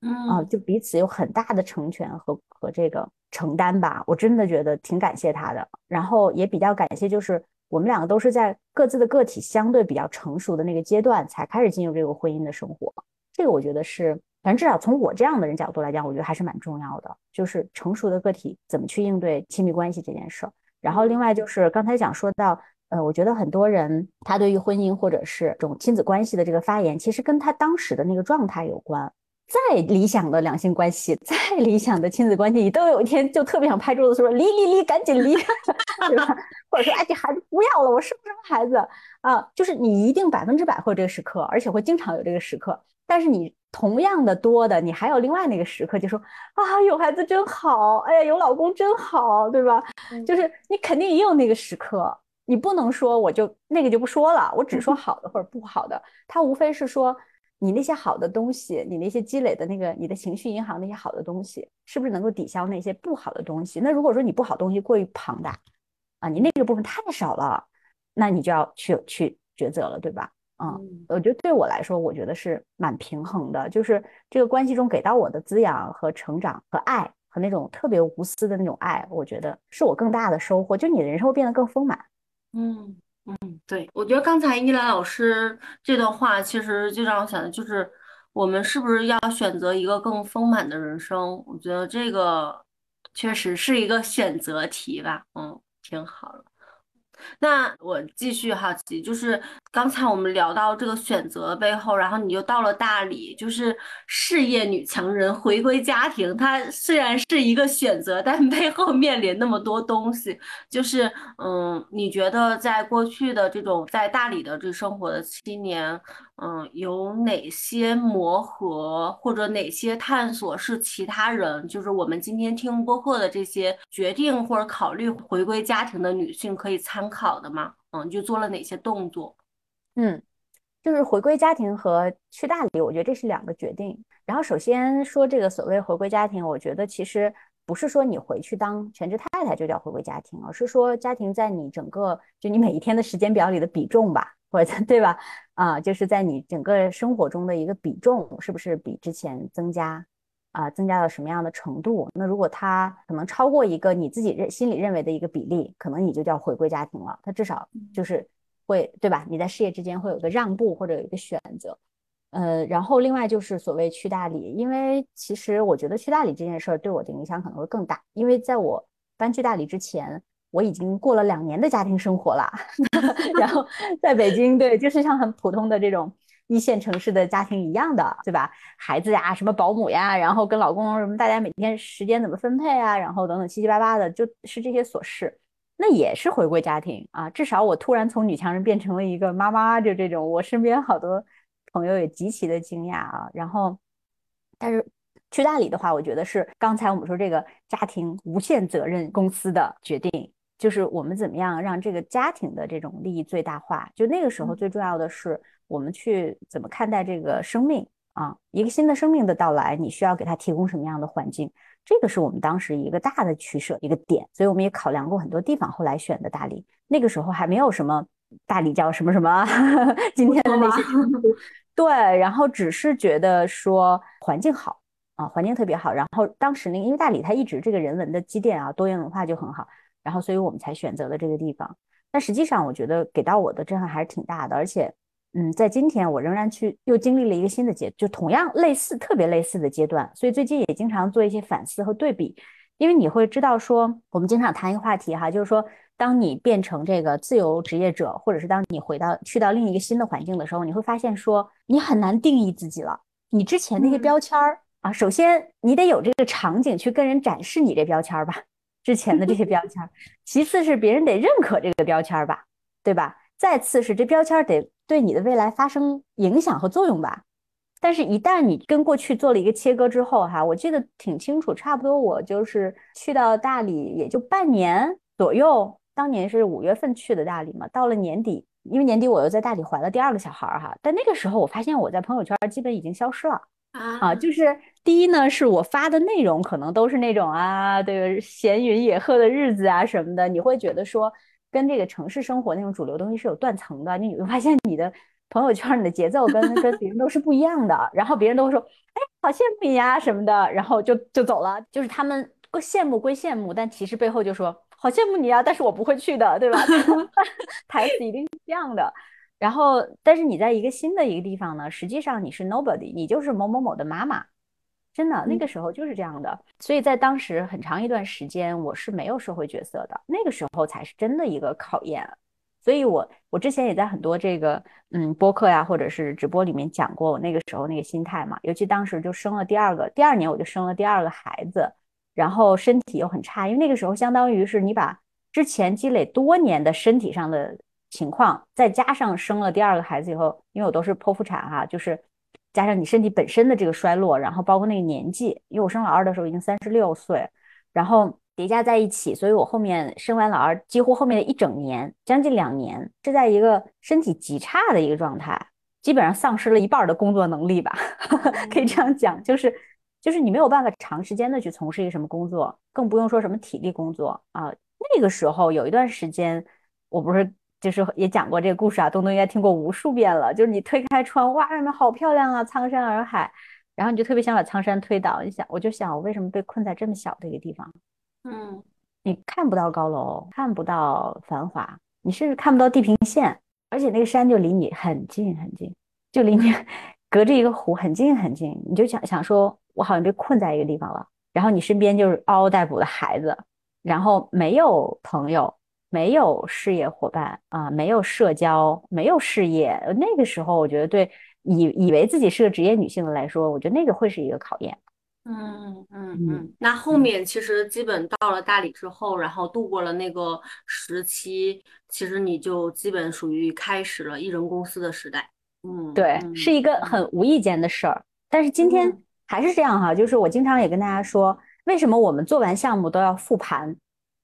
嗯就彼此有很大的成全和和这个承担吧。我真的觉得挺感谢他的，然后也比较感谢就是。我们两个都是在各自的个体相对比较成熟的那个阶段，才开始进入这个婚姻的生活。这个我觉得是，反正至少从我这样的人角度来讲，我觉得还是蛮重要的。就是成熟的个体怎么去应对亲密关系这件事儿。然后另外就是刚才讲说到，呃，我觉得很多人他对于婚姻或者是这种亲子关系的这个发言，其实跟他当时的那个状态有关。再理想的两性关系，再理想的亲子关系，你都有一天就特别想拍桌子说离离离，赶紧离，对吧？或者说哎，这孩子不要了，我生不生孩子啊？就是你一定百分之百会有这个时刻，而且会经常有这个时刻。但是你同样的多的，你还有另外那个时刻，就说啊，有孩子真好，哎呀，有老公真好，对吧？就是你肯定也有那个时刻，你不能说我就那个就不说了，我只说 好的或者不好的，它无非是说。你那些好的东西，你那些积累的那个，你的情绪银行那些好的东西，是不是能够抵消那些不好的东西？那如果说你不好东西过于庞大，啊，你那个部分太少了，那你就要去去抉择了，对吧？嗯，我觉得对我来说，我觉得是蛮平衡的，就是这个关系中给到我的滋养和成长和爱和那种特别无私的那种爱，我觉得是我更大的收获，就你的人生会变得更丰满。嗯。嗯，对，我觉得刚才依兰老师这段话，其实就让我想的就是，我们是不是要选择一个更丰满的人生？我觉得这个确实是一个选择题吧。嗯，挺好的。那我继续好奇，就是刚才我们聊到这个选择背后，然后你又到了大理，就是事业女强人回归家庭，它虽然是一个选择，但背后面临那么多东西。就是嗯，你觉得在过去的这种在大理的这生活的七年，嗯，有哪些磨合或者哪些探索是其他人，就是我们今天听播客的这些决定或者考虑回归家庭的女性可以参。考的吗？嗯，就做了哪些动作？嗯，就是回归家庭和去大理，我觉得这是两个决定。然后首先说这个所谓回归家庭，我觉得其实不是说你回去当全职太太就叫回归家庭，而是说家庭在你整个就你每一天的时间表里的比重吧，或者对吧？啊，就是在你整个生活中的一个比重，是不是比之前增加？啊，增加到什么样的程度？那如果他可能超过一个你自己认心里认为的一个比例，可能你就叫回归家庭了。他至少就是会对吧？你在事业之间会有一个让步或者有一个选择。呃，然后另外就是所谓去大理，因为其实我觉得去大理这件事儿对我的影响可能会更大，因为在我搬去大理之前，我已经过了两年的家庭生活了，然后 在北京，对，就是像很普通的这种。一线城市的家庭一样的，对吧？孩子呀，什么保姆呀，然后跟老公什么，大家每天时间怎么分配啊？然后等等七七八八的，就是这些琐事。那也是回归家庭啊。至少我突然从女强人变成了一个妈妈，就这种。我身边好多朋友也极其的惊讶啊。然后，但是去大理的话，我觉得是刚才我们说这个家庭无限责任公司的决定，就是我们怎么样让这个家庭的这种利益最大化。就那个时候最重要的是。我们去怎么看待这个生命啊，一个新的生命的到来，你需要给他提供什么样的环境？这个是我们当时一个大的取舍一个点，所以我们也考量过很多地方，后来选的大理。那个时候还没有什么大理叫什么什么，今天的那些 对，然后只是觉得说环境好啊，环境特别好。然后当时那个因为大理它一直这个人文的积淀啊，多元文化就很好，然后所以我们才选择了这个地方。但实际上我觉得给到我的震撼还是挺大的，而且。嗯，在今天我仍然去又经历了一个新的阶，就同样类似、特别类似的阶段，所以最近也经常做一些反思和对比，因为你会知道说，我们经常谈一个话题哈，就是说，当你变成这个自由职业者，或者是当你回到去到另一个新的环境的时候，你会发现说，你很难定义自己了。你之前那些标签儿啊，首先你得有这个场景去跟人展示你这标签儿吧，之前的这些标签儿，其次是别人得认可这个标签儿吧，对吧？再次是这标签得对你的未来发生影响和作用吧，但是，一旦你跟过去做了一个切割之后，哈，我记得挺清楚，差不多我就是去到大理也就半年左右，当年是五月份去的大理嘛，到了年底，因为年底我又在大理怀了第二个小孩儿哈，但那个时候我发现我在朋友圈基本已经消失了啊，就是第一呢，是我发的内容可能都是那种啊，对闲云野鹤的日子啊什么的，你会觉得说。跟这个城市生活那种主流东西是有断层的，你你会发现你的朋友圈、你的节奏跟跟别人都是不一样的。然后别人都会说：“哎，好羡慕你呀什么的。”然后就就走了。就是他们羡慕归羡慕，但其实背后就说：“好羡慕你啊，但是我不会去的，对吧？”台词一定是这样的。然后，但是你在一个新的一个地方呢，实际上你是 nobody，你就是某某某的妈妈。真的，那个时候就是这样的，所以在当时很长一段时间，我是没有社会角色的。那个时候才是真的一个考验。所以我我之前也在很多这个嗯播客呀，或者是直播里面讲过我那个时候那个心态嘛。尤其当时就生了第二个，第二年我就生了第二个孩子，然后身体又很差，因为那个时候相当于是你把之前积累多年的身体上的情况，再加上生了第二个孩子以后，因为我都是剖腹产哈，就是。加上你身体本身的这个衰落，然后包括那个年纪，因为我生老二的时候已经三十六岁，然后叠加在一起，所以我后面生完老二，几乎后面的一整年，将近两年，是在一个身体极差的一个状态，基本上丧失了一半的工作能力吧，可以这样讲，就是就是你没有办法长时间的去从事一个什么工作，更不用说什么体力工作啊。那个时候有一段时间，我不是。就是也讲过这个故事啊，东东应该听过无数遍了。就是你推开窗，哇，外面好漂亮啊，苍山洱海，然后你就特别想把苍山推倒。你想，我就想，我为什么被困在这么小的一个地方？嗯，你看不到高楼，看不到繁华，你甚至看不到地平线，而且那个山就离你很近很近，就离你 隔着一个湖很近很近。你就想想说，我好像被困在一个地方了。然后你身边就是嗷嗷待哺的孩子，然后没有朋友。没有事业伙伴啊，没有社交，没有事业。那个时候，我觉得对以以为自己是个职业女性的来说，我觉得那个会是一个考验。嗯嗯嗯。那后面其实基本到了大理之后，然后度过了那个时期，其实你就基本属于开始了艺人公司的时代。嗯，对，是一个很无意间的事儿。但是今天还是这样哈，就是我经常也跟大家说，为什么我们做完项目都要复盘？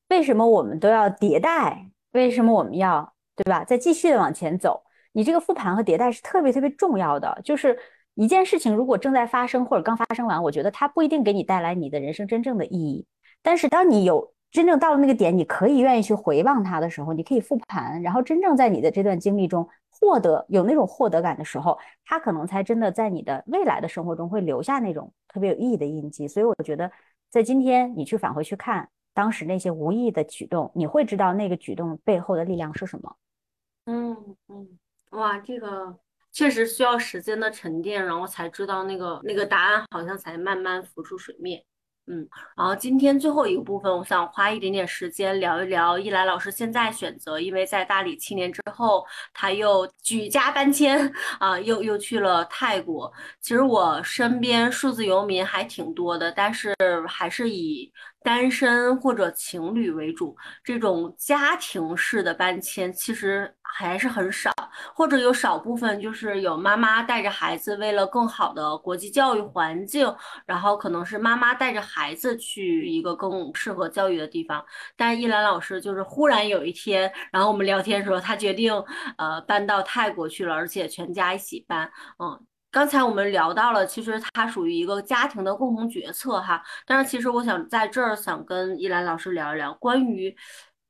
为什么我们都要迭代？为什么我们要对吧？再继续的往前走，你这个复盘和迭代是特别特别重要的。就是一件事情如果正在发生或者刚发生完，我觉得它不一定给你带来你的人生真正的意义。但是当你有真正到了那个点，你可以愿意去回望它的时候，你可以复盘，然后真正在你的这段经历中获得有那种获得感的时候，它可能才真的在你的未来的生活中会留下那种特别有意义的印记。所以我觉得，在今天你去返回去看。当时那些无意的举动，你会知道那个举动背后的力量是什么？嗯嗯，哇，这个确实需要时间的沉淀，然后才知道那个那个答案，好像才慢慢浮出水面。嗯，然后今天最后一个部分，我想花一点点时间聊一聊一来老师现在选择，因为在大理七年之后，他又举家搬迁啊，又又去了泰国。其实我身边数字游民还挺多的，但是还是以。单身或者情侣为主，这种家庭式的搬迁其实还是很少，或者有少部分就是有妈妈带着孩子，为了更好的国际教育环境，然后可能是妈妈带着孩子去一个更适合教育的地方。但是一兰老师就是忽然有一天，然后我们聊天说他决定呃搬到泰国去了，而且全家一起搬，嗯。刚才我们聊到了，其实它属于一个家庭的共同决策哈。但是其实我想在这儿想跟依兰老师聊一聊关于，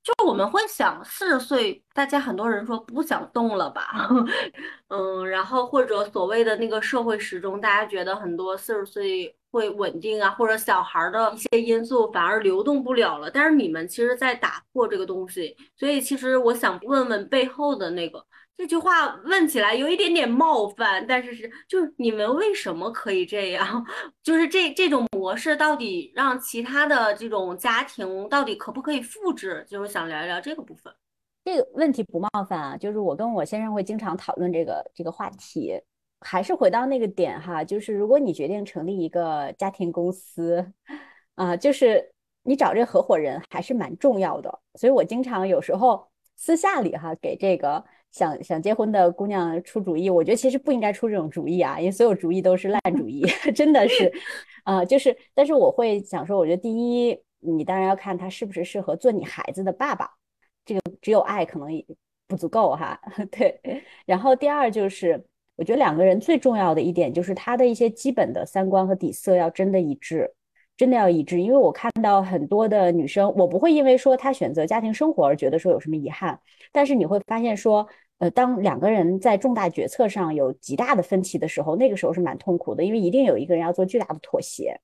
就我们会想四十岁，大家很多人说不想动了吧，嗯，然后或者所谓的那个社会时钟，大家觉得很多四十岁会稳定啊，或者小孩的一些因素反而流动不了了。但是你们其实在打破这个东西，所以其实我想问问背后的那个。这句话问起来有一点点冒犯，但是是就是你们为什么可以这样？就是这这种模式到底让其他的这种家庭到底可不可以复制？就是想聊一聊这个部分。这个问题不冒犯啊，就是我跟我先生会经常讨论这个这个话题，还是回到那个点哈，就是如果你决定成立一个家庭公司，啊，就是你找这合伙人还是蛮重要的。所以我经常有时候私下里哈给这个。想想结婚的姑娘出主意，我觉得其实不应该出这种主意啊，因为所有主意都是烂 主意，真的是，啊，就是，但是我会想说，我觉得第一，你当然要看他是不是适合做你孩子的爸爸，这个只有爱可能不足够哈，对。然后第二就是，我觉得两个人最重要的一点就是他的一些基本的三观和底色要真的一致，真的要一致，因为我看到很多的女生，我不会因为说她选择家庭生活而觉得说有什么遗憾，但是你会发现说。呃，当两个人在重大决策上有极大的分歧的时候，那个时候是蛮痛苦的，因为一定有一个人要做巨大的妥协。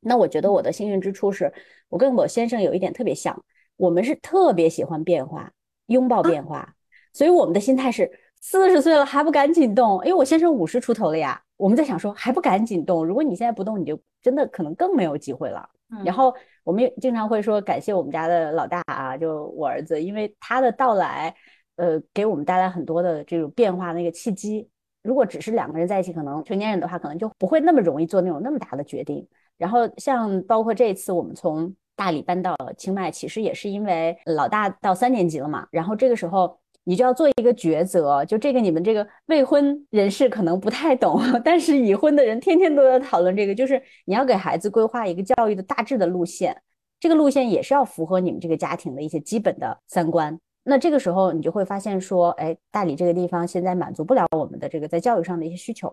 那我觉得我的幸运之处是，我跟我先生有一点特别像，我们是特别喜欢变化，拥抱变化，所以我们的心态是四十岁了还不赶紧动，因为我先生五十出头了呀。我们在想说还不赶紧动，如果你现在不动，你就真的可能更没有机会了。然后我们也经常会说感谢我们家的老大啊，就我儿子，因为他的到来。呃，给我们带来很多的这种变化，那个契机。如果只是两个人在一起，可能成年人的话，可能就不会那么容易做那种那么大的决定。然后像包括这次我们从大理搬到清迈，其实也是因为老大到三年级了嘛。然后这个时候你就要做一个抉择，就这个你们这个未婚人士可能不太懂，但是已婚的人天天都在讨论这个，就是你要给孩子规划一个教育的大致的路线，这个路线也是要符合你们这个家庭的一些基本的三观。那这个时候，你就会发现说，哎，大理这个地方现在满足不了我们的这个在教育上的一些需求，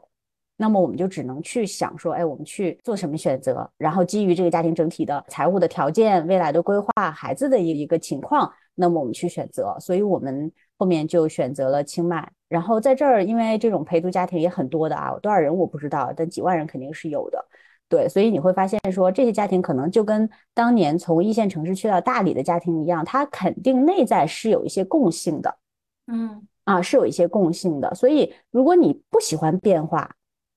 那么我们就只能去想说，哎，我们去做什么选择？然后基于这个家庭整体的财务的条件、未来的规划、孩子的一一个情况，那么我们去选择。所以我们后面就选择了清迈。然后在这儿，因为这种陪读家庭也很多的啊，多少人我不知道，但几万人肯定是有的。对，所以你会发现说，这些家庭可能就跟当年从一线城市去到大理的家庭一样，他肯定内在是有一些共性的，嗯，啊，是有一些共性的。所以如果你不喜欢变化，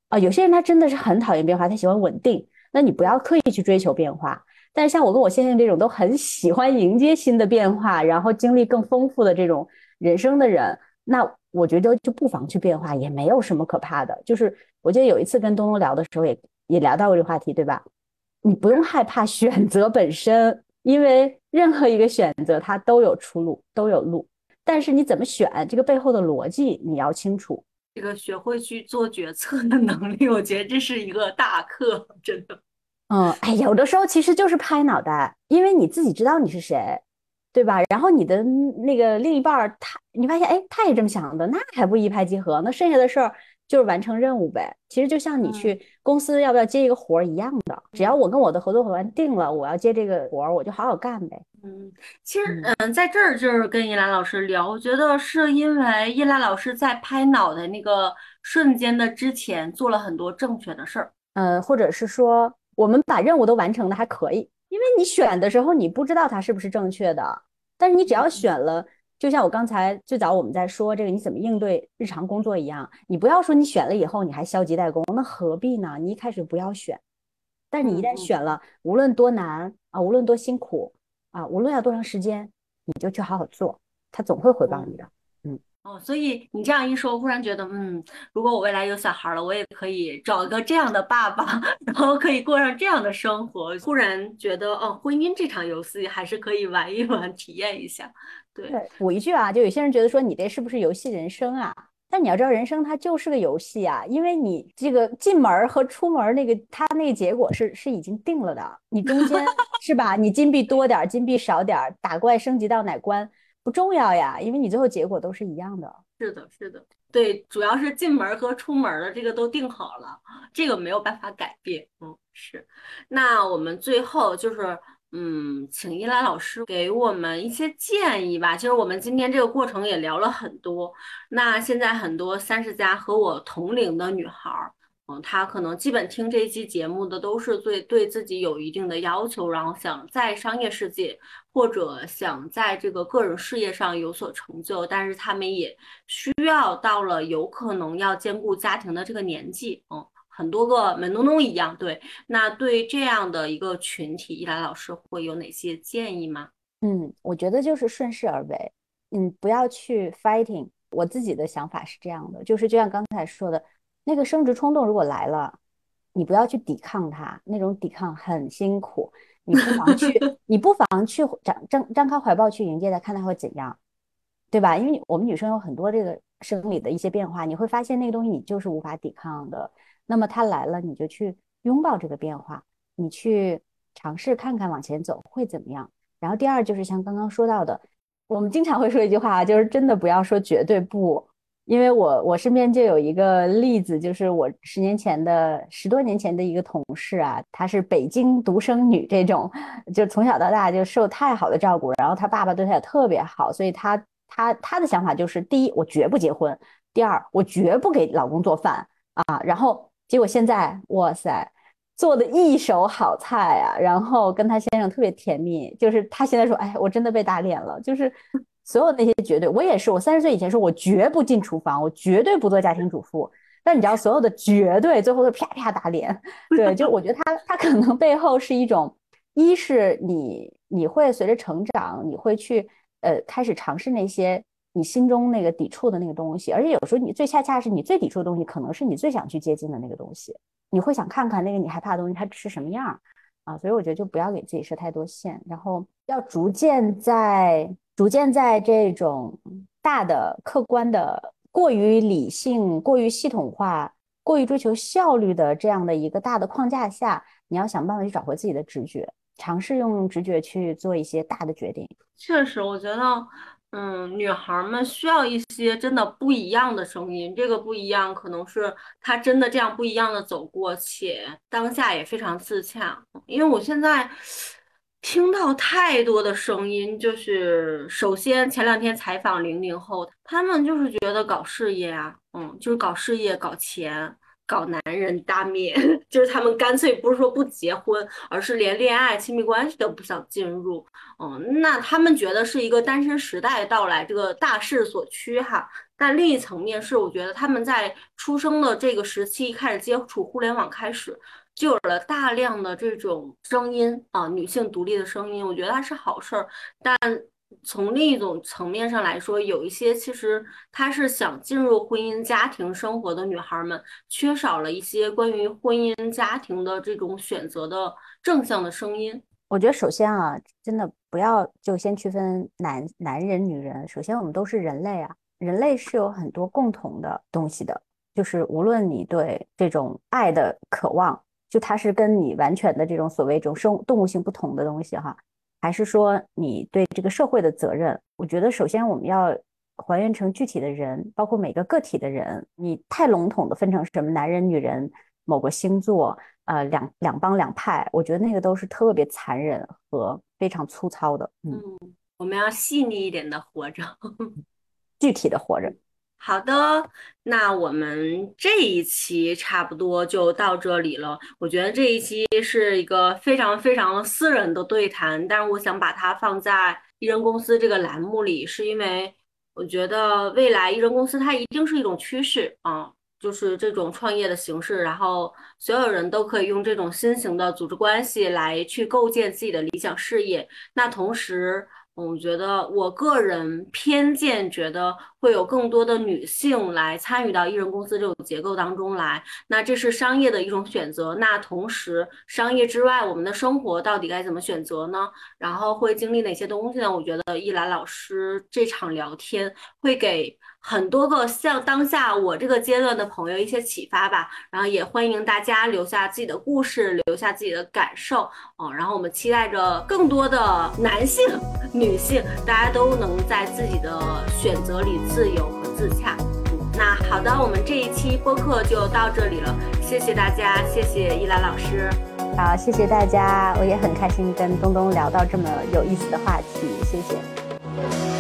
啊，有些人他真的是很讨厌变化，他喜欢稳定，那你不要刻意去追求变化。但是像我跟我先生这种都很喜欢迎接新的变化，然后经历更丰富的这种人生的人，那我觉得就不妨去变化，也没有什么可怕的。就是我记得有一次跟东东聊的时候也。也聊到过这个话题，对吧？你不用害怕选择本身，因为任何一个选择它都有出路，都有路。但是你怎么选，这个背后的逻辑你要清楚。这个学会去做决策的能力，我觉得这是一个大课，真的。嗯，哎，有的时候其实就是拍脑袋，因为你自己知道你是谁，对吧？然后你的那个另一半儿，他你发现，哎，他也这么想的，那还不一拍即合？那剩下的事儿。就是完成任务呗，其实就像你去公司要不要接一个活儿一样的，只要我跟我的合作伙伴定了我要接这个活儿，我就好好干呗。嗯，其实嗯，在这儿就是跟依兰老师聊，我觉得是因为依兰老师在拍脑袋那个瞬间的之前做了很多正确的事儿，呃，或者是说我们把任务都完成的还可以，因为你选的时候你不知道它是不是正确的，但是你只要选了。就像我刚才最早我们在说这个你怎么应对日常工作一样，你不要说你选了以后你还消极怠工，那何必呢？你一开始不要选，但是你一旦选了，无论多难啊，无论多辛苦啊，无论要多长时间，你就去好好做，他总会回报你的。哦，所以你这样一说，忽然觉得，嗯，如果我未来有小孩了，我也可以找一个这样的爸爸，然后可以过上这样的生活。忽然觉得，哦，婚姻这场游戏还是可以玩一玩，体验一下。对，补一句啊，就有些人觉得说，你这是不是游戏人生啊？但你要知道，人生它就是个游戏啊，因为你这个进门和出门那个，它那个结果是是已经定了的。你中间 是吧？你金币多点，金币少点，打怪升级到哪关？不重要呀，因为你最后结果都是一样的。是的，是的，对，主要是进门和出门的这个都定好了，这个没有办法改变。嗯，是。那我们最后就是，嗯，请依兰老师给我们一些建议吧。其实我们今天这个过程也聊了很多。那现在很多三十加和我同龄的女孩儿。嗯，他可能基本听这一期节目的都是对对自己有一定的要求，然后想在商业世界或者想在这个个人事业上有所成就，但是他们也需要到了有可能要兼顾家庭的这个年纪。嗯，很多个门东东一样。对，那对这样的一个群体，依兰老师会有哪些建议吗？嗯，我觉得就是顺势而为，嗯，不要去 fighting。我自己的想法是这样的，就是就像刚才说的。那个生殖冲动如果来了，你不要去抵抗它，那种抵抗很辛苦。你不妨去，你不妨去张张张开怀抱去迎接它，看它会怎样，对吧？因为我们女生有很多这个生理的一些变化，你会发现那个东西你就是无法抵抗的。那么它来了，你就去拥抱这个变化，你去尝试看看往前走会怎么样。然后第二就是像刚刚说到的，我们经常会说一句话，就是真的不要说绝对不。因为我我身边就有一个例子，就是我十年前的十多年前的一个同事啊，她是北京独生女，这种就从小到大就受太好的照顾，然后她爸爸对她也特别好，所以她她她的想法就是：第一，我绝不结婚；第二，我绝不给老公做饭啊。然后结果现在，哇塞，做的一手好菜啊，然后跟她先生特别甜蜜，就是她现在说：“哎，我真的被打脸了。”就是。所有那些绝对，我也是。我三十岁以前说，我绝不进厨房，我绝对不做家庭主妇。但你知道，所有的绝对最后都啪啪打脸。对，就我觉得他他可能背后是一种，一是你你会随着成长，你会去呃开始尝试那些你心中那个抵触的那个东西，而且有时候你最恰恰是你最抵触的东西，可能是你最想去接近的那个东西。你会想看看那个你害怕的东西它是什么样啊？所以我觉得就不要给自己设太多限，然后要逐渐在。逐渐在这种大的、客观的、过于理性、过于系统化、过于追求效率的这样的一个大的框架下，你要想办法去找回自己的直觉，尝试用直觉去做一些大的决定。确实，我觉得，嗯，女孩们需要一些真的不一样的声音。这个不一样，可能是她真的这样不一样的走过，且当下也非常自洽。因为我现在。听到太多的声音，就是首先前两天采访零零后，他们就是觉得搞事业啊，嗯，就是搞事业、搞钱、搞男人大面，就是他们干脆不是说不结婚，而是连恋爱、亲密关系都不想进入，嗯，那他们觉得是一个单身时代到来，这个大势所趋哈。但另一层面是，我觉得他们在出生的这个时期开始接触互联网开始。就有了大量的这种声音啊，女性独立的声音，我觉得它是好事儿。但从另一种层面上来说，有一些其实她是想进入婚姻家庭生活的女孩们，缺少了一些关于婚姻家庭的这种选择的正向的声音。我觉得首先啊，真的不要就先区分男男人、女人。首先，我们都是人类啊，人类是有很多共同的东西的，就是无论你对这种爱的渴望。就它是跟你完全的这种所谓这种生动物性不同的东西哈，还是说你对这个社会的责任？我觉得首先我们要还原成具体的人，包括每个个体的人。你太笼统的分成什么男人、女人、某个星座，呃，两两帮两派，我觉得那个都是特别残忍和非常粗糙的。嗯，我们要细腻一点的活着，具体的活着。好的，那我们这一期差不多就到这里了。我觉得这一期是一个非常非常私人的对谈，但是我想把它放在艺人公司这个栏目里，是因为我觉得未来艺人公司它一定是一种趋势啊，就是这种创业的形式，然后所有人都可以用这种新型的组织关系来去构建自己的理想事业。那同时，我觉得我个人偏见觉得会。有更多的女性来参与到艺人公司这种结构当中来。那这是商业的一种选择。那同时，商业之外，我们的生活到底该怎么选择呢？然后会经历哪些东西呢？我觉得一兰老师这场聊天会给。很多个像当下我这个阶段的朋友一些启发吧，然后也欢迎大家留下自己的故事，留下自己的感受，嗯，然后我们期待着更多的男性、女性，大家都能在自己的选择里自由和自洽。嗯那好的，我们这一期播客就到这里了，谢谢大家，谢谢依兰老师，好，谢谢大家，我也很开心跟东东聊到这么有意思的话题，谢谢。